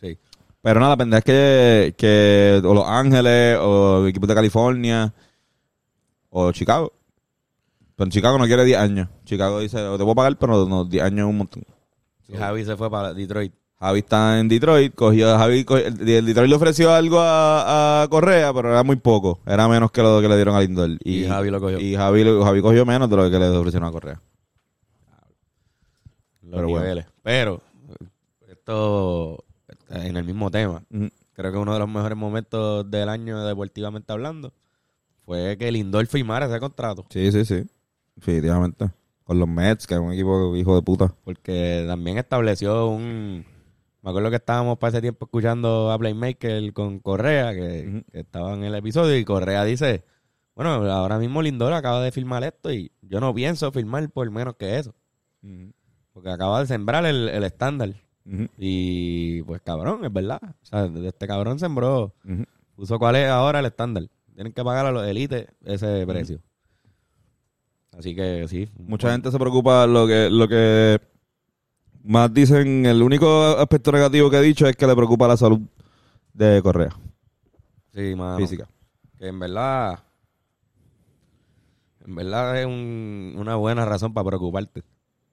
Sí. Pero nada, pendeja es que, que o Los Ángeles, o equipos de California, o Chicago. Pero en Chicago no quiere 10 años. Chicago dice, te puedo pagar, pero no, 10 años es un montón. Y Javi se fue para Detroit. Javi está en Detroit, cogió, Javi, cogió- el, el Detroit le ofreció algo a, a Correa, pero era muy poco. Era menos que lo que le dieron a Lindor. Y Javi lo cogió. Y Javi, Javi cogió menos de lo que le ofrecieron a Correa. Los Pero bueno. niveles. Pero, esto en el mismo tema. Creo que uno de los mejores momentos del año, deportivamente hablando, fue que Lindor firmara ese contrato. Sí, sí, sí. Definitivamente. Con los Mets, que es un equipo hijo de puta. Porque también estableció un... Me acuerdo que estábamos para ese tiempo escuchando a Playmaker con Correa, que, que estaba en el episodio, y Correa dice, bueno, ahora mismo Lindor acaba de firmar esto y yo no pienso firmar por menos que eso. Porque acaba de sembrar el, el estándar. Y pues cabrón, es verdad. O sea, este cabrón sembró, puso cuál es ahora el estándar. Tienen que pagar a los élites ese precio. Así que sí. Mucha gente se preocupa lo que lo que más dicen, el único aspecto negativo que he dicho es que le preocupa la salud de Correa Sí, mano. física. Que en verdad. En verdad es un- una buena razón para preocuparte.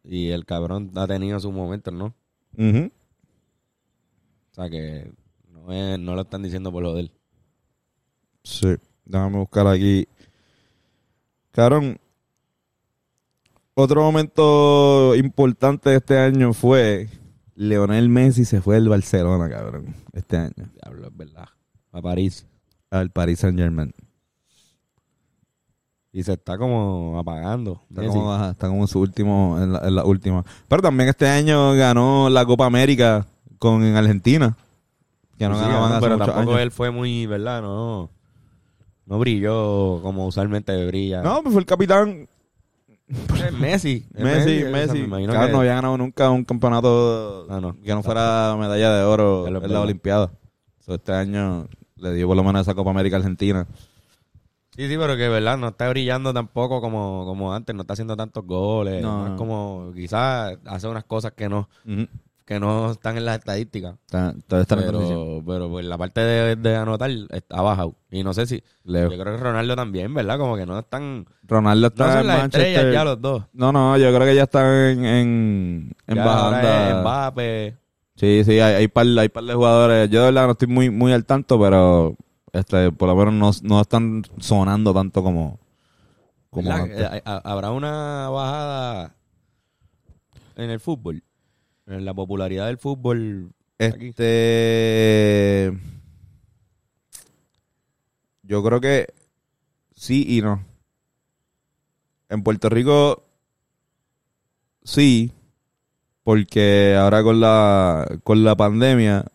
Y el cabrón ha tenido sus momentos, ¿no? Ujú. O sea que no, es- no lo están diciendo por lo de él. Sí, déjame buscar aquí. Cabrón, otro momento importante de este año fue Leonel Messi se fue del Barcelona, cabrón, este año, Diablo, es verdad. A París. al Paris Saint Germain. Y se está como apagando. Está Messi. como, ajá, está como su último, en la, en la última. Pero también este año ganó la Copa América con en Argentina. Que no Sí, ganaban hace pero tampoco años. él fue muy, ¿verdad? No, no brilló como usualmente brilla. No, pues fue el capitán Es Messi. Es Messi, sea, Messi. me imagino Claro, que- no había ganado nunca un campeonato Ah, no. que no fuera medalla de oro en la. Olimpiada. So, este año le dio por lo menos esa Copa América Argentina. Sí, sí, pero que verdad no está brillando tampoco como, como antes, no está haciendo tantos goles, No, no, es como quizás hace unas cosas que no. Que no están en las estadísticas, Está, está en pero pero pues la parte de, de anotar está bajado y no sé si Leo. yo creo que Ronaldo también, ¿verdad? Como que no están Ronaldo no está son en las Manchester. estrellas ya los dos. No, no, yo creo que ya están en, en, en Ya es Mbappé, Sí, sí, hay, hay, par, hay par de jugadores. Yo de verdad no estoy muy, muy al tanto, pero este, por lo menos no, no están sonando tanto como, como. Eh, ha- Habrá una bajada en el fútbol, en la popularidad del fútbol. aquí. Este. Yo creo que sí y no. En Puerto Rico, sí, porque ahora con la, con la pandemia,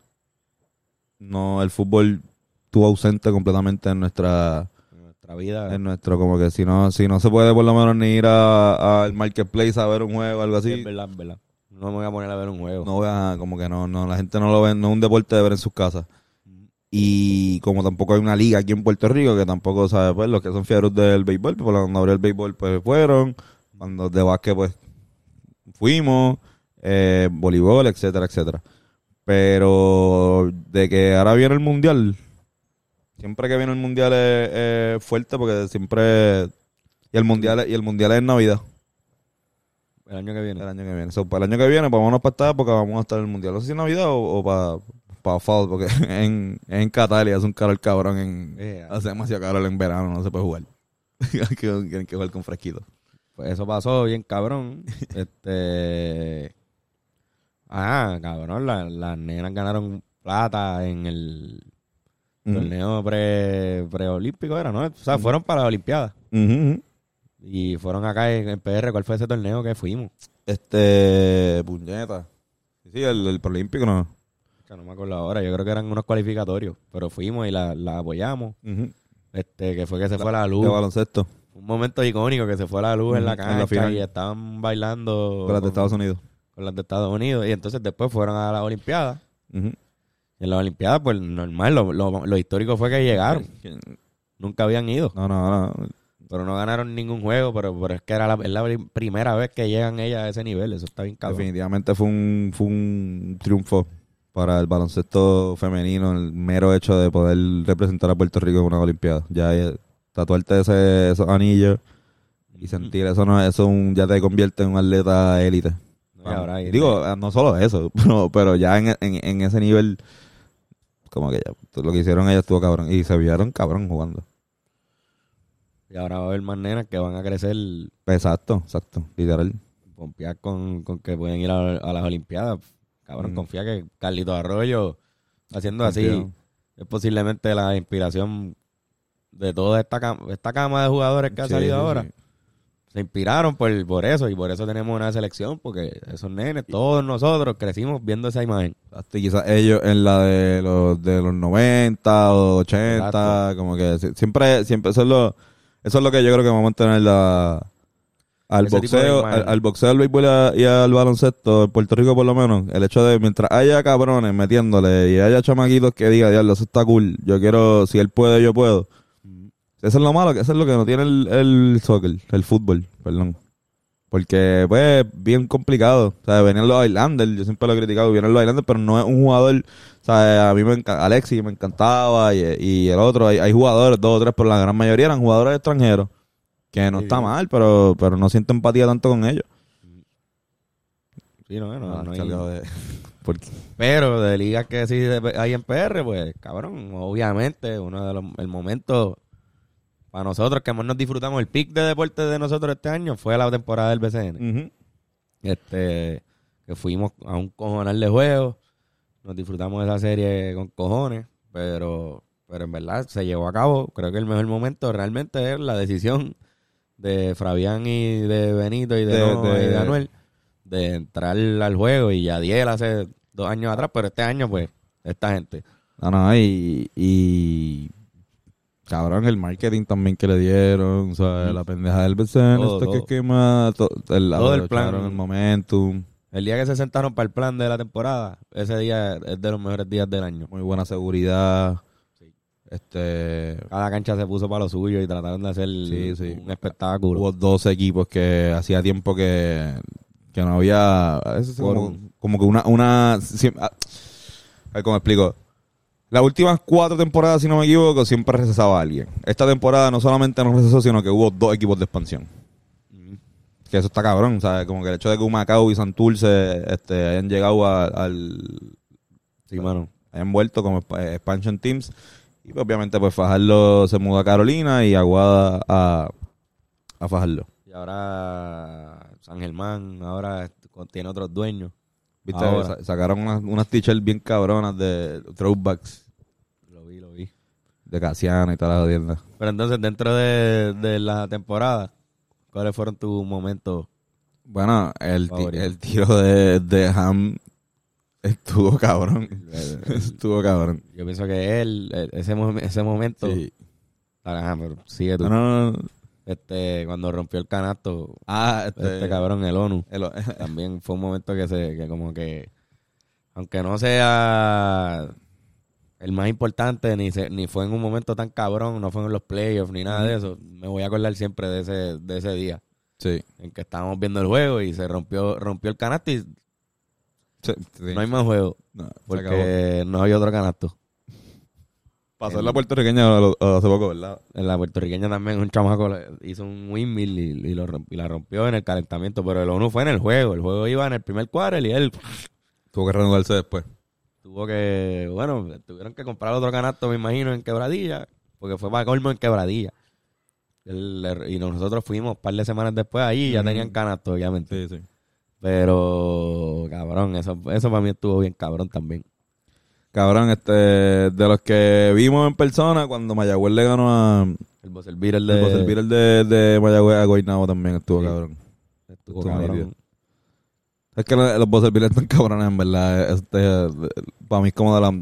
no, el fútbol estuvo ausente completamente en nuestra, En nuestra vida. en nuestro, como que si no, si no se puede por lo menos ni ir a- al marketplace a ver un juego o algo así, Es verdad, es verdad. No me voy a poner a ver un juego. no vean, como que no, no, la gente no lo ve, no es un deporte de ver en sus casas. Y como tampoco hay una liga aquí en Puerto Rico, que tampoco sabe, pues los que son fieros del béisbol, pues cuando abrió el béisbol, pues fueron, cuando de básquet, pues fuimos, eh, voleibol, etcétera, etcétera. Pero de que ahora viene el mundial, siempre que viene el mundial es, es fuerte porque siempre y el mundial y el mundial es en Navidad. El año que viene. El año que viene. So, para el año que viene, pues vámonos para esta época, vamos a estar en el mundial. No sé si en Navidad o, o para, para fall, porque en, en Qatar y hace un calor cabrón. En, Yeah. Hace demasiado calor en verano, no se puede jugar. Hay que- jugar con fresquito. Pues eso pasó bien cabrón. este. Ah, cabrón, la- las nenas ganaron plata en el torneo pre, preolímpico, era, ¿no? O sea, fueron para las Olimpiadas. Ujú, ujú. Y fueron acá en, en PR. ¿Cuál fue ese torneo que fuimos? Este, puñeta. Sí, sí, el, el Prolímpico no. No me acuerdo ahora. Yo creo que eran unos cualificatorios. Pero fuimos y la, la apoyamos. Este, que fue que se fue la luz. De baloncesto. Un momento icónico que se fue la luz en la en cancha la final. y estaban bailando Con las de Estados Unidos. con las de Estados Unidos. Y entonces después fueron a las Olimpiadas. Y en las Olimpiadas, pues normal, lo, lo- lo histórico fue que llegaron. Nunca habían ido. No, no, no. Pero no ganaron ningún juego. Pero, pero es que era la, es la pri- primera vez que llegan ellas a ese nivel. Eso está bien cabrón. Definitivamente fue un, fue un triunfo para el baloncesto femenino, el mero hecho de poder representar a Puerto Rico en una Olimpiada. Ya tatuarte ese, esos anillos y sentir eso, no, eso un- ya te convierte en un atleta élite. Digo, eh, no solo eso, pero, pero ya en, en, en ese nivel, como que ya, lo que hicieron ellas estuvo cabrón. Y se vieron cabrón jugando. Y ahora va a haber más nenas que van a crecer Exacto, exacto, literal. confiar con, con que pueden ir a, a las Olimpiadas. Cabrón, Mm. confía que Carlito Arroyo, haciendo así, es posiblemente la inspiración de toda esta, esta cama de jugadores que ha Sí, salido sí, ahora. sí. Se inspiraron por, por eso y por eso tenemos una selección, porque esos nenes, todos nosotros crecimos viendo esa imagen. Exacto, y quizás ellos en la de los de los 90 o 80, Exacto. como que si- siempre, siempre eso es lo, eso es lo que yo creo que va a mantener la, al Ese boxeo, al, al boxeo, al béisbol y al baloncesto, en Puerto Rico por lo menos, el hecho de mientras haya cabrones metiéndole y haya chamaquitos que digan, diablo, eso está cool, yo quiero, si él puede, yo puedo. Eso es lo malo, que eso es lo que no tiene el, el soccer, el fútbol, perdón. Porque, pues, bien complicado. O sea, venían los Islanders, yo siempre lo he criticado, vienen los Islanders, pero no es un jugador, o sea, a mí me encanta, Alexis me encantaba y, y el otro, hay, hay jugadores, dos o tres, pero la gran mayoría eran jugadores extranjeros, que no Sí. está mal, pero, pero no siento empatía tanto con ellos. Sí, no, no, Ah, no hay- de- Pero de ligas que sí hay en PR, pues, cabrón, obviamente, uno de los, el momento para nosotros que más nos disfrutamos, el pick de deporte de nosotros este año fue la temporada del BCN. Ujú. Este, que fuimos a un cojonal de juegos, nos disfrutamos de esa serie con cojones, pero, pero en verdad se llevó a cabo. Creo que el mejor momento realmente es la decisión de Fabián y de Benito y de, De- de- y de Anuel de entrar al juego y Yadiel hace dos años atrás, pero este año pues esta gente. No, no, y, y cabrón, el marketing también que le dieron, o sea, la pendeja del BCN, Todo, este que quema, to- el, Todo el plan. el momentum, El día que se sentaron para el plan de la temporada, ese día es de los mejores días del año. muy buena seguridad, este, Cada cancha se puso para lo suyo y trataron de hacer Sí, sí. un espectáculo. hubo dos equipos que hacía tiempo que, que no había, veces como, como que una, una, siem- a ver cómo explico. Las últimas cuatro temporadas, si no me equivoco, siempre recesaba a alguien. Esta temporada no solamente no recesó, sino que hubo dos equipos de expansión. Que eso está cabrón, ¿sabes? Como que el hecho de que Humacao y Santurce este, hayan llegado a- al... Sí, mano. hayan vuelto como expa- expansion teams. Y pues, obviamente pues Fajardo se mudó a Carolina y Aguada a, a Fajardo. Y ahora San Germán, ahora tiene otros dueños. ¿Viste? Ahora. Sacaron unas, unas t-shirts bien cabronas de throwbacks Lo vi, lo vi. de Casiana y todas las audiencias. Pero entonces, dentro de, de la temporada, ¿cuáles fueron tus momentos? Bueno, el, el tiro de, de Ham estuvo cabrón. estuvo cabrón. Yo pienso que él, eh, ese, ese momento, Sí. Ajá, pero sigue tú. No, no, no. Este, cuando rompió el canasto, Ah, este, este cabrón, el ONU. el- también fue un momento que se que como que aunque no sea el más importante ni se- ni fue en un momento tan cabrón no fue en los playoffs ni nada de eso me voy a acordar siempre de ese de ese día sí. en que estábamos viendo el juego y se rompió rompió el canasto y Sí, sí. no hay más juego No, porque no hay otro canasto Pasó en la puertorriqueña hace poco, ¿verdad? en la puertorriqueña también un chamaco le- hizo un windmill y, y lo y la rompió en el calentamiento pero el ONU fue en el juego el juego iba en el primer cuadro y él Tuvo que reanudarse después. Tuvo que, bueno, tuvieron que comprar otro canasto, me imagino, en Quebradilla, porque fue para colmo en Quebradilla. Y nosotros fuimos un par de semanas después ahí y ya tenían canasto, obviamente. Sí, sí. Pero, cabrón, eso, eso para mí estuvo bien cabrón también. Cabrón, este, de los que vimos en persona cuando Mayagüez le ganó a El Buzzer Beater el de... Beater de, de Mayagüez a Guaynabo también estuvo Sí. cabrón. Estuvo Estuvo cabrón. Es que los, Buzzer Beaters están cabrones, en verdad. Este, para mí es como de las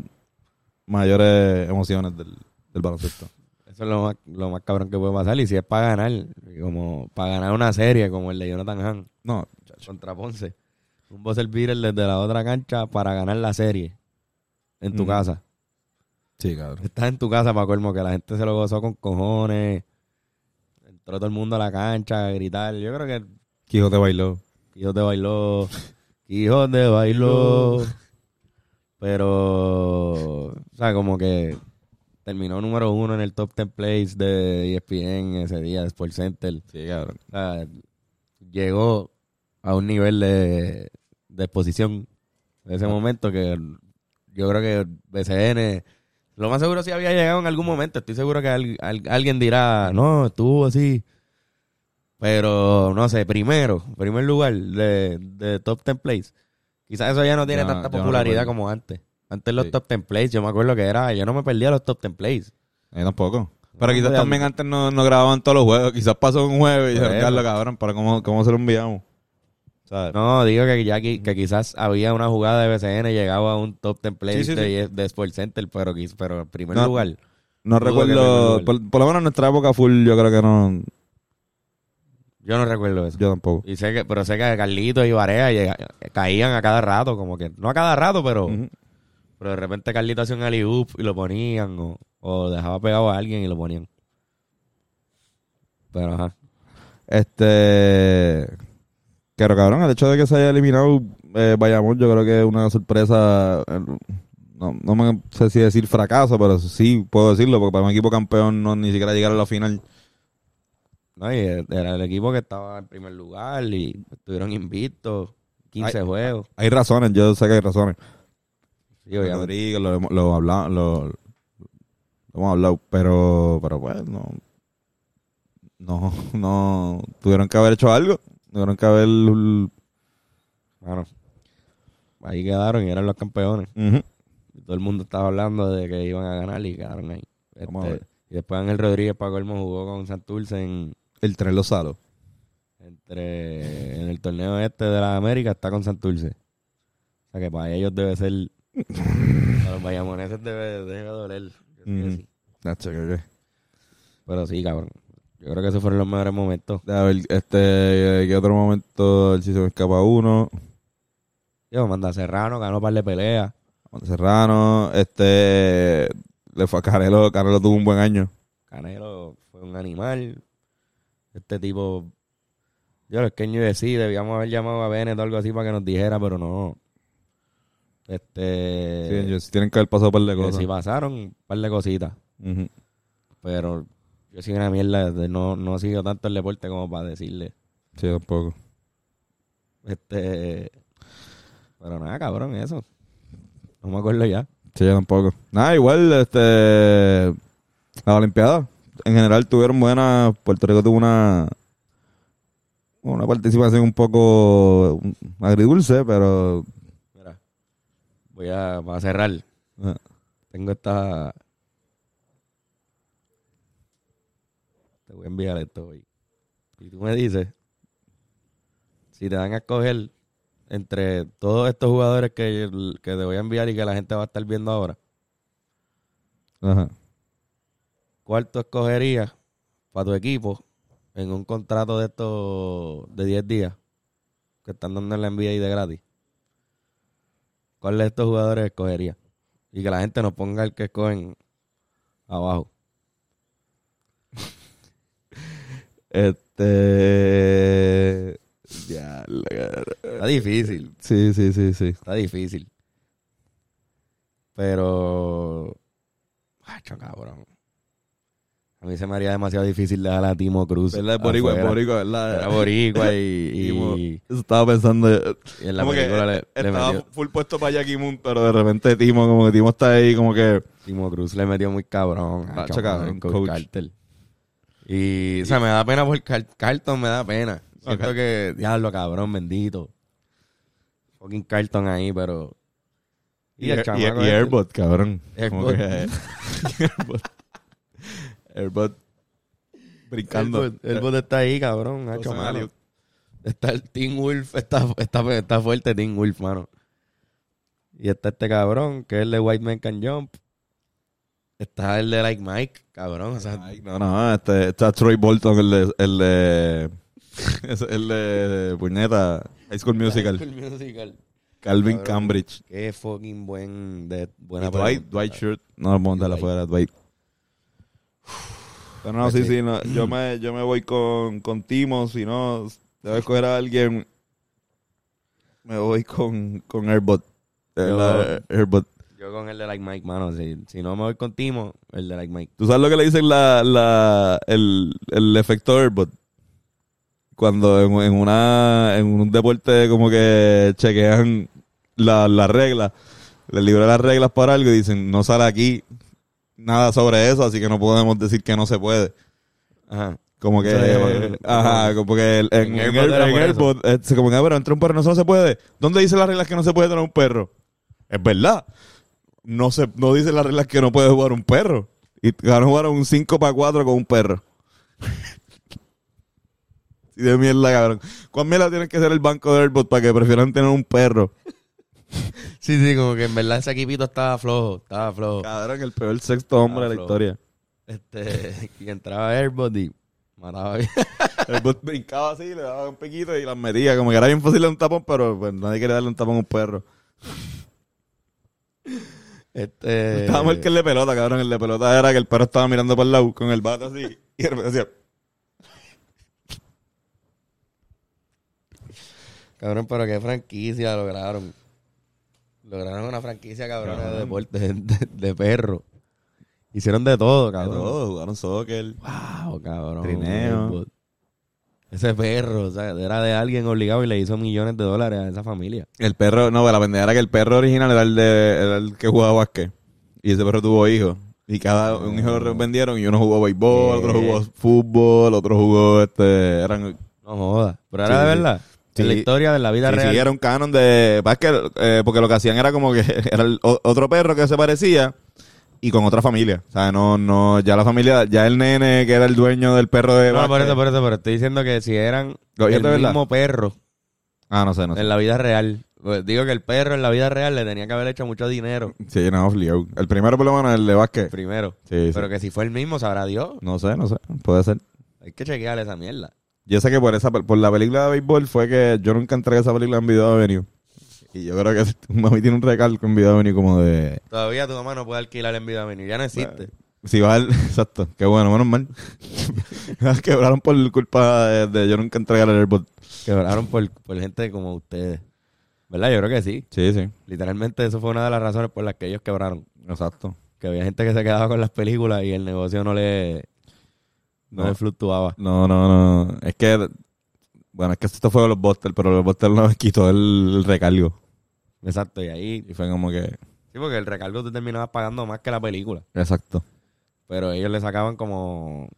mayores emociones del, del baloncesto. Eso es lo más, lo más cabrón que puede pasar. Y si es para ganar, como para ganar una serie como el de Jonathan Hahn No, contra Ponce. Un buzzer beater desde la otra cancha para ganar la serie en tu Mm. casa. sí, cabrón. Estás en tu casa para colmo, que la gente se lo gozó con cojones. Entró todo el mundo a la cancha a gritar. Yo creo que Quijote bailó. Quijote bailó. Quijote bailó. Pero, o sea, como que terminó número uno en el top 10 plays de ESPN ese día, de Sports Center. Sí, cabrón. O sea, llegó a un nivel de, de exposición en ese momento que yo creo que BCN, lo más seguro sí había llegado en algún momento. Estoy seguro que al- al- alguien dirá, no, estuvo así. Pero, no sé, primero, primer lugar de, de top 10 plays. Quizás eso ya no tiene tanta no popularidad como antes. Antes los Sí. top 10 plays, yo me acuerdo que era, yo no me perdía los top 10 plays. Ahí tampoco. Pero quizás también antes no, no grababan todos los juegos. Quizás pasó un jueves y dijeron. Carlos, cabrón, ¿para cómo, cómo se lo enviamos? ¿Sabes? No, digo que ya que quizás había una jugada de BCN llegaba a un top 10 play Sí, sí, de, de Sports Center, pero, pero en primer No. lugar. No recuerdo, por, por lo menos en nuestra época full, yo creo que no, Yo no recuerdo eso. yo tampoco. Y sé que, pero sé que Carlito y llega- caían a cada rato, como que, no a cada rato, pero, pero de repente Carlito hacía un alley y lo ponían, o, o dejaba pegado a alguien y lo ponían. Pero ajá. Este. Pero cabrón, el hecho de que se haya eliminado eh, Bayamón, yo creo que es una sorpresa. eh, No, no me sé si decir fracaso, pero sí puedo decirlo, porque para un equipo campeón no ni siquiera llegar a la final. No, y era el equipo que estaba en primer lugar y estuvieron invictos, 15 Ay, juegos. Hay razones, yo sé que hay razones. Sí. Rodríguez, lo, hemos- lo, hablado, lo, lo hemos hablado, pero, pero pues no, no, no, tuvieron que haber hecho algo, tuvieron que haber, Bueno, ahí quedaron y eran los campeones. Y todo el mundo estaba hablando de que iban a ganar y quedaron ahí. Este, y después Ángel Rodríguez para colmo jugó con Santurce en, el tren los salos. entre, en el torneo este de la América está con Santurce. O sea que para ellos debe ser... para los bayamoneses debe, debe doler. Yo sé que Ujú. sí. Nacho, ¿qué, qué? Pero sí, cabrón. Yo creo que esos fueron los mejores momentos. A ver, este, ¿qué otro momento? Si se me escapa uno. Yo, manda Serrano, ganó un par de peleas. Serrano, este, le fue a Canelo, Canelo tuvo un buen año. Canelo fue un animal. Este tipo. Yo es que yo decía, debíamos haber llamado a Bennett o algo así para que nos dijera, pero no. Este. Sí, ellos tienen que haber pasado por de que cosas. sí pasaron un par de cositas. Pero yo soy una mierda. no, no sigo tanto el deporte como para decirle. Sí, tampoco. Este. Pero nada, cabrón, eso. No me acuerdo ya. Sí, yo tampoco. Nada, igual, este, la Olimpiada, en general tuvieron buena, Puerto Rico tuvo una, una participación un poco agridulce, pero Mira. Voy a, para cerrar. Tengo esta. Te voy a enviar esto hoy. Y tú me dices si te dan a escoger entre todos estos jugadores que, que te voy a enviar y que la gente va a estar viendo ahora, ajá. ¿cuál tú escogerías para tu equipo en un contrato de estos de 10 días que están dando en la NBA de gratis? ¿Cuál de estos jugadores escogerías? Y que la gente nos ponga el que escogen abajo. Este, ya, Está difícil. sí, sí, sí, sí. Está difícil. Pero. Macho, cabrón. A mí se me haría demasiado difícil dejar a Timo Cruz. ¿Verdad? Es boricua, es boricua, ¿verdad? Era boricua y, estaba pensando. yo. y en la como que película le, le estaba metió. full puesto para Jackie Moon, pero de repente Timo, como que Timo está ahí, como que. Timo Cruz le metió muy cabrón. Macho, cabrón, coach. Carter. Y, o sea, me da pena por Car- Carlton, me da pena. Siento que, diablo, cabrón, bendito. Fucking Carlton ahí, pero. Y el chamaco y este- Airbot, cabrón. Airbot. Que- Airbot. Airbot. Brincando. El bot, el bot está ahí, cabrón. Cosa mano. Elliot. Está el Team Wolf, está, está, está fuerte Team Wolf, mano. Y está este cabrón, que es el de White Man Can Jump. Está el de Like Mike, cabrón. O sea, Ay, no, no, este, está Troy Bolton, el de, el de, el de Puñeta, High School Musical, High School Musical. Calvin Cabrón. Cambridge. Qué fucking buen, de, buena Y Dwight, pregunta. Dwight Shirt. No, Dwight. afuera, Dwight. Pero no, sí, sí. no, yo, me, yo me voy con, con Timo, si no, debo escoger a alguien, me voy con, con Airbot. Eh, Airbot. Con el de Like Mike, mano. Si, si no me voy con Timo, el de Like Mike. ¿Tú sabes lo que le dicen la, la, el, el efecto Airbot? Cuando en, en una en un deporte como que chequean la- las reglas, les libran las reglas para algo y dicen, no sale aquí nada sobre eso, así que no podemos decir que no se puede. Ajá. Como que, Eso ajá, como que el- en, En Airbot en eso. Airbot, eh, se como que, "Ah, pero entre un perro no se puede. ¿Dónde dice las reglas que no se puede tener un perro? Es verdad. No se, no dice las reglas que no puede jugar un perro. Y van a jugar un 5 para 4 con un perro. Sí, de mierda, cabrón. ¿Cuán mierda tiene que ser el banco de Airbot para que prefieran tener un perro? Sí, sí, como que en verdad ese equipito estaba flojo, estaba flojo. Cabrón, el peor sexto hombre de la flojo. historia. Este, y entraba Airbot y mataba bien. Airbot brincaba así, le daba un piquito y las metía. Como que era bien fácil darle un tapón, pero pues, nadie quería darle un tapón a un perro. Este. Estaba mal que el de pelota, cabrón. El de pelota era que el perro estaba mirando para el lado con el bate así. Y de repente decía, Cabrón, pero qué franquicia lograron. Lograron una franquicia cabrón de deporte, de, de perro. Hicieron de todo, de cabrón. todo, jugaron soccer. Wow, cabrón. Trineo. Ese perro, o sea, era de alguien obligado y le hizo millones de dólares a esa familia. El perro, no, la pendeja era que el perro original era el, de, era el que jugaba básquet. Y ese perro tuvo hijos. Y cada un hijo lo vendieron y uno jugó béisbol, ¿Qué? otro jugó fútbol, otro jugó este, eran No jodas. Pero era Sí, de verdad. Sí. En la historia de la vida Sí, real. sí, era un canon de básquet, eh, porque lo que hacían era como que era el otro perro que se parecía y con otra familia. O sea, no, no, ya la familia, ya el nene que era el dueño del perro de No, por eso, por eso, pero estoy diciendo que si eran Lo- ¿y el verdad? mismo perro Ah, no sé, no sé. en la vida real. Pues digo que el perro en la vida real le tenía que haber hecho mucho dinero Sí, no, obligado. El primero por lo menos el de básquet. primero. Sí, sí. Pero que si fue el mismo, sabrá Dios. No sé, no sé. Puede ser. Hay que chequear esa mierda. Yo sé que por esa por la película de béisbol fue que yo nunca entregué esa película en Video Avenue. Y yo creo que mami tiene un recalco en Video Avenue como de... Todavía tu mamá no puede alquilar en vida venir. Ya no existe. Si va al... Exacto. Qué bueno, menos mal. Quebraron por culpa de, de yo nunca entregar el Airbot. Quebraron por, por gente como ustedes. ¿Verdad? Yo creo que sí. Sí, sí. Literalmente eso fue una de las razones por las que ellos quebraron. Exacto. Que había gente que se quedaba con las películas y el negocio no le, no, No. le fluctuaba. No, no, no. Es que... Bueno, es que esto fue de los Buster, pero los Buster no me quitó el, el recargo. Exacto. Y ahí... Y fue como que... Sí, porque el recargo tú terminabas pagando más que la película. Exacto. Pero ellos le sacaban como...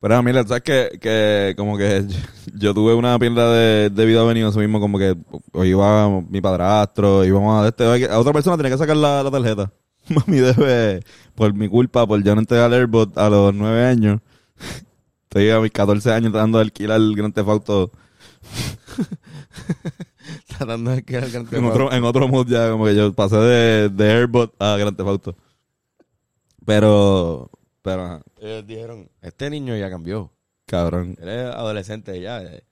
Pero mira, sabes que, que como que yo, yo tuve una pierda de, de vida venido eso mismo, como que o iba mi padrastro, íbamos a este, a otra persona tenía que sacar la, la tarjeta. Mami debe, por mi culpa, por yo no entregar el Airbot a los nueve años. Estoy a mis 14 años tratando de alquilar el Grand Theft Auto Tratando de que el Grand Theft en otro, en otro mood ya, como que yo pasé de, de Airbot a Grand Theft Auto. Pero, pero, ajá, Ellos dijeron, este niño ya cambió. cabrón. Él es adolescente ya. eh.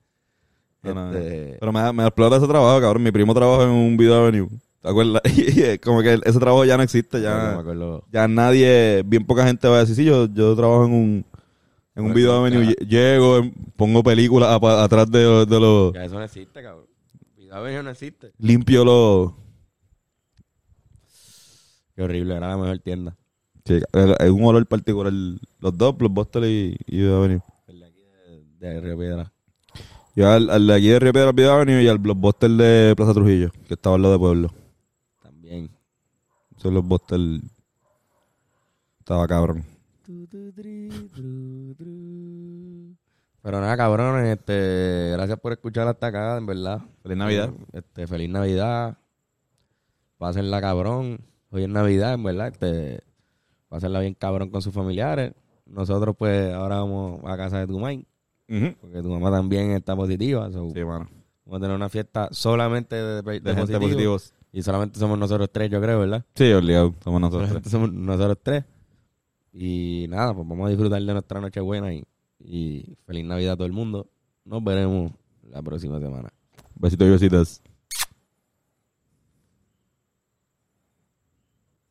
No, no, Este, Pero me, me explota ese trabajo, cabrón. Mi primo trabaja en un Video Avenue. ¿Te acuerdas? Y es como que ese trabajo ya no existe. no me Ya, acuerdo. ya nadie, bien poca gente va a decir, sí, yo, yo trabajo en un, en un Pues, Video ya. Avenue. lle- Llego, em, pongo películas apa- atrás de, de los... Ya eso no existe, cabrón. Avenue no existe. Limpio los... Qué horrible, era la mejor tienda. Sí, es un olor particular. Los dos, los Boston y, y Avenue. El de aquí de, de Río Piedra. Yo al, al de aquí de Río Piedra Video Avenue y al Blockbuster de Plaza Trujillo, que estaba al lado de Pueblo. También. Esos los Blockbuster... Estaba cabrón. Pero nada, cabrones, este, gracias por escuchar hasta acá, en verdad. Feliz Navidad. Este, feliz Navidad. pásenla cabrón. Hoy es Navidad, en verdad. Este, pásenla bien cabrón con sus familiares. Nosotros, pues, ahora vamos a casa de tu mamá, porque tu mamá también está positiva. so, Sí, mano. Vamos a tener una fiesta solamente de, de De gente positivos. positivos. Y solamente somos nosotros tres, yo creo, ¿verdad? Sí, obligado. Somos nosotros tres. somos nosotros tres. Y nada, pues vamos a disfrutar de nuestra noche buena y, y feliz Navidad a todo el mundo. Nos veremos la próxima semana. Besitos y besitas.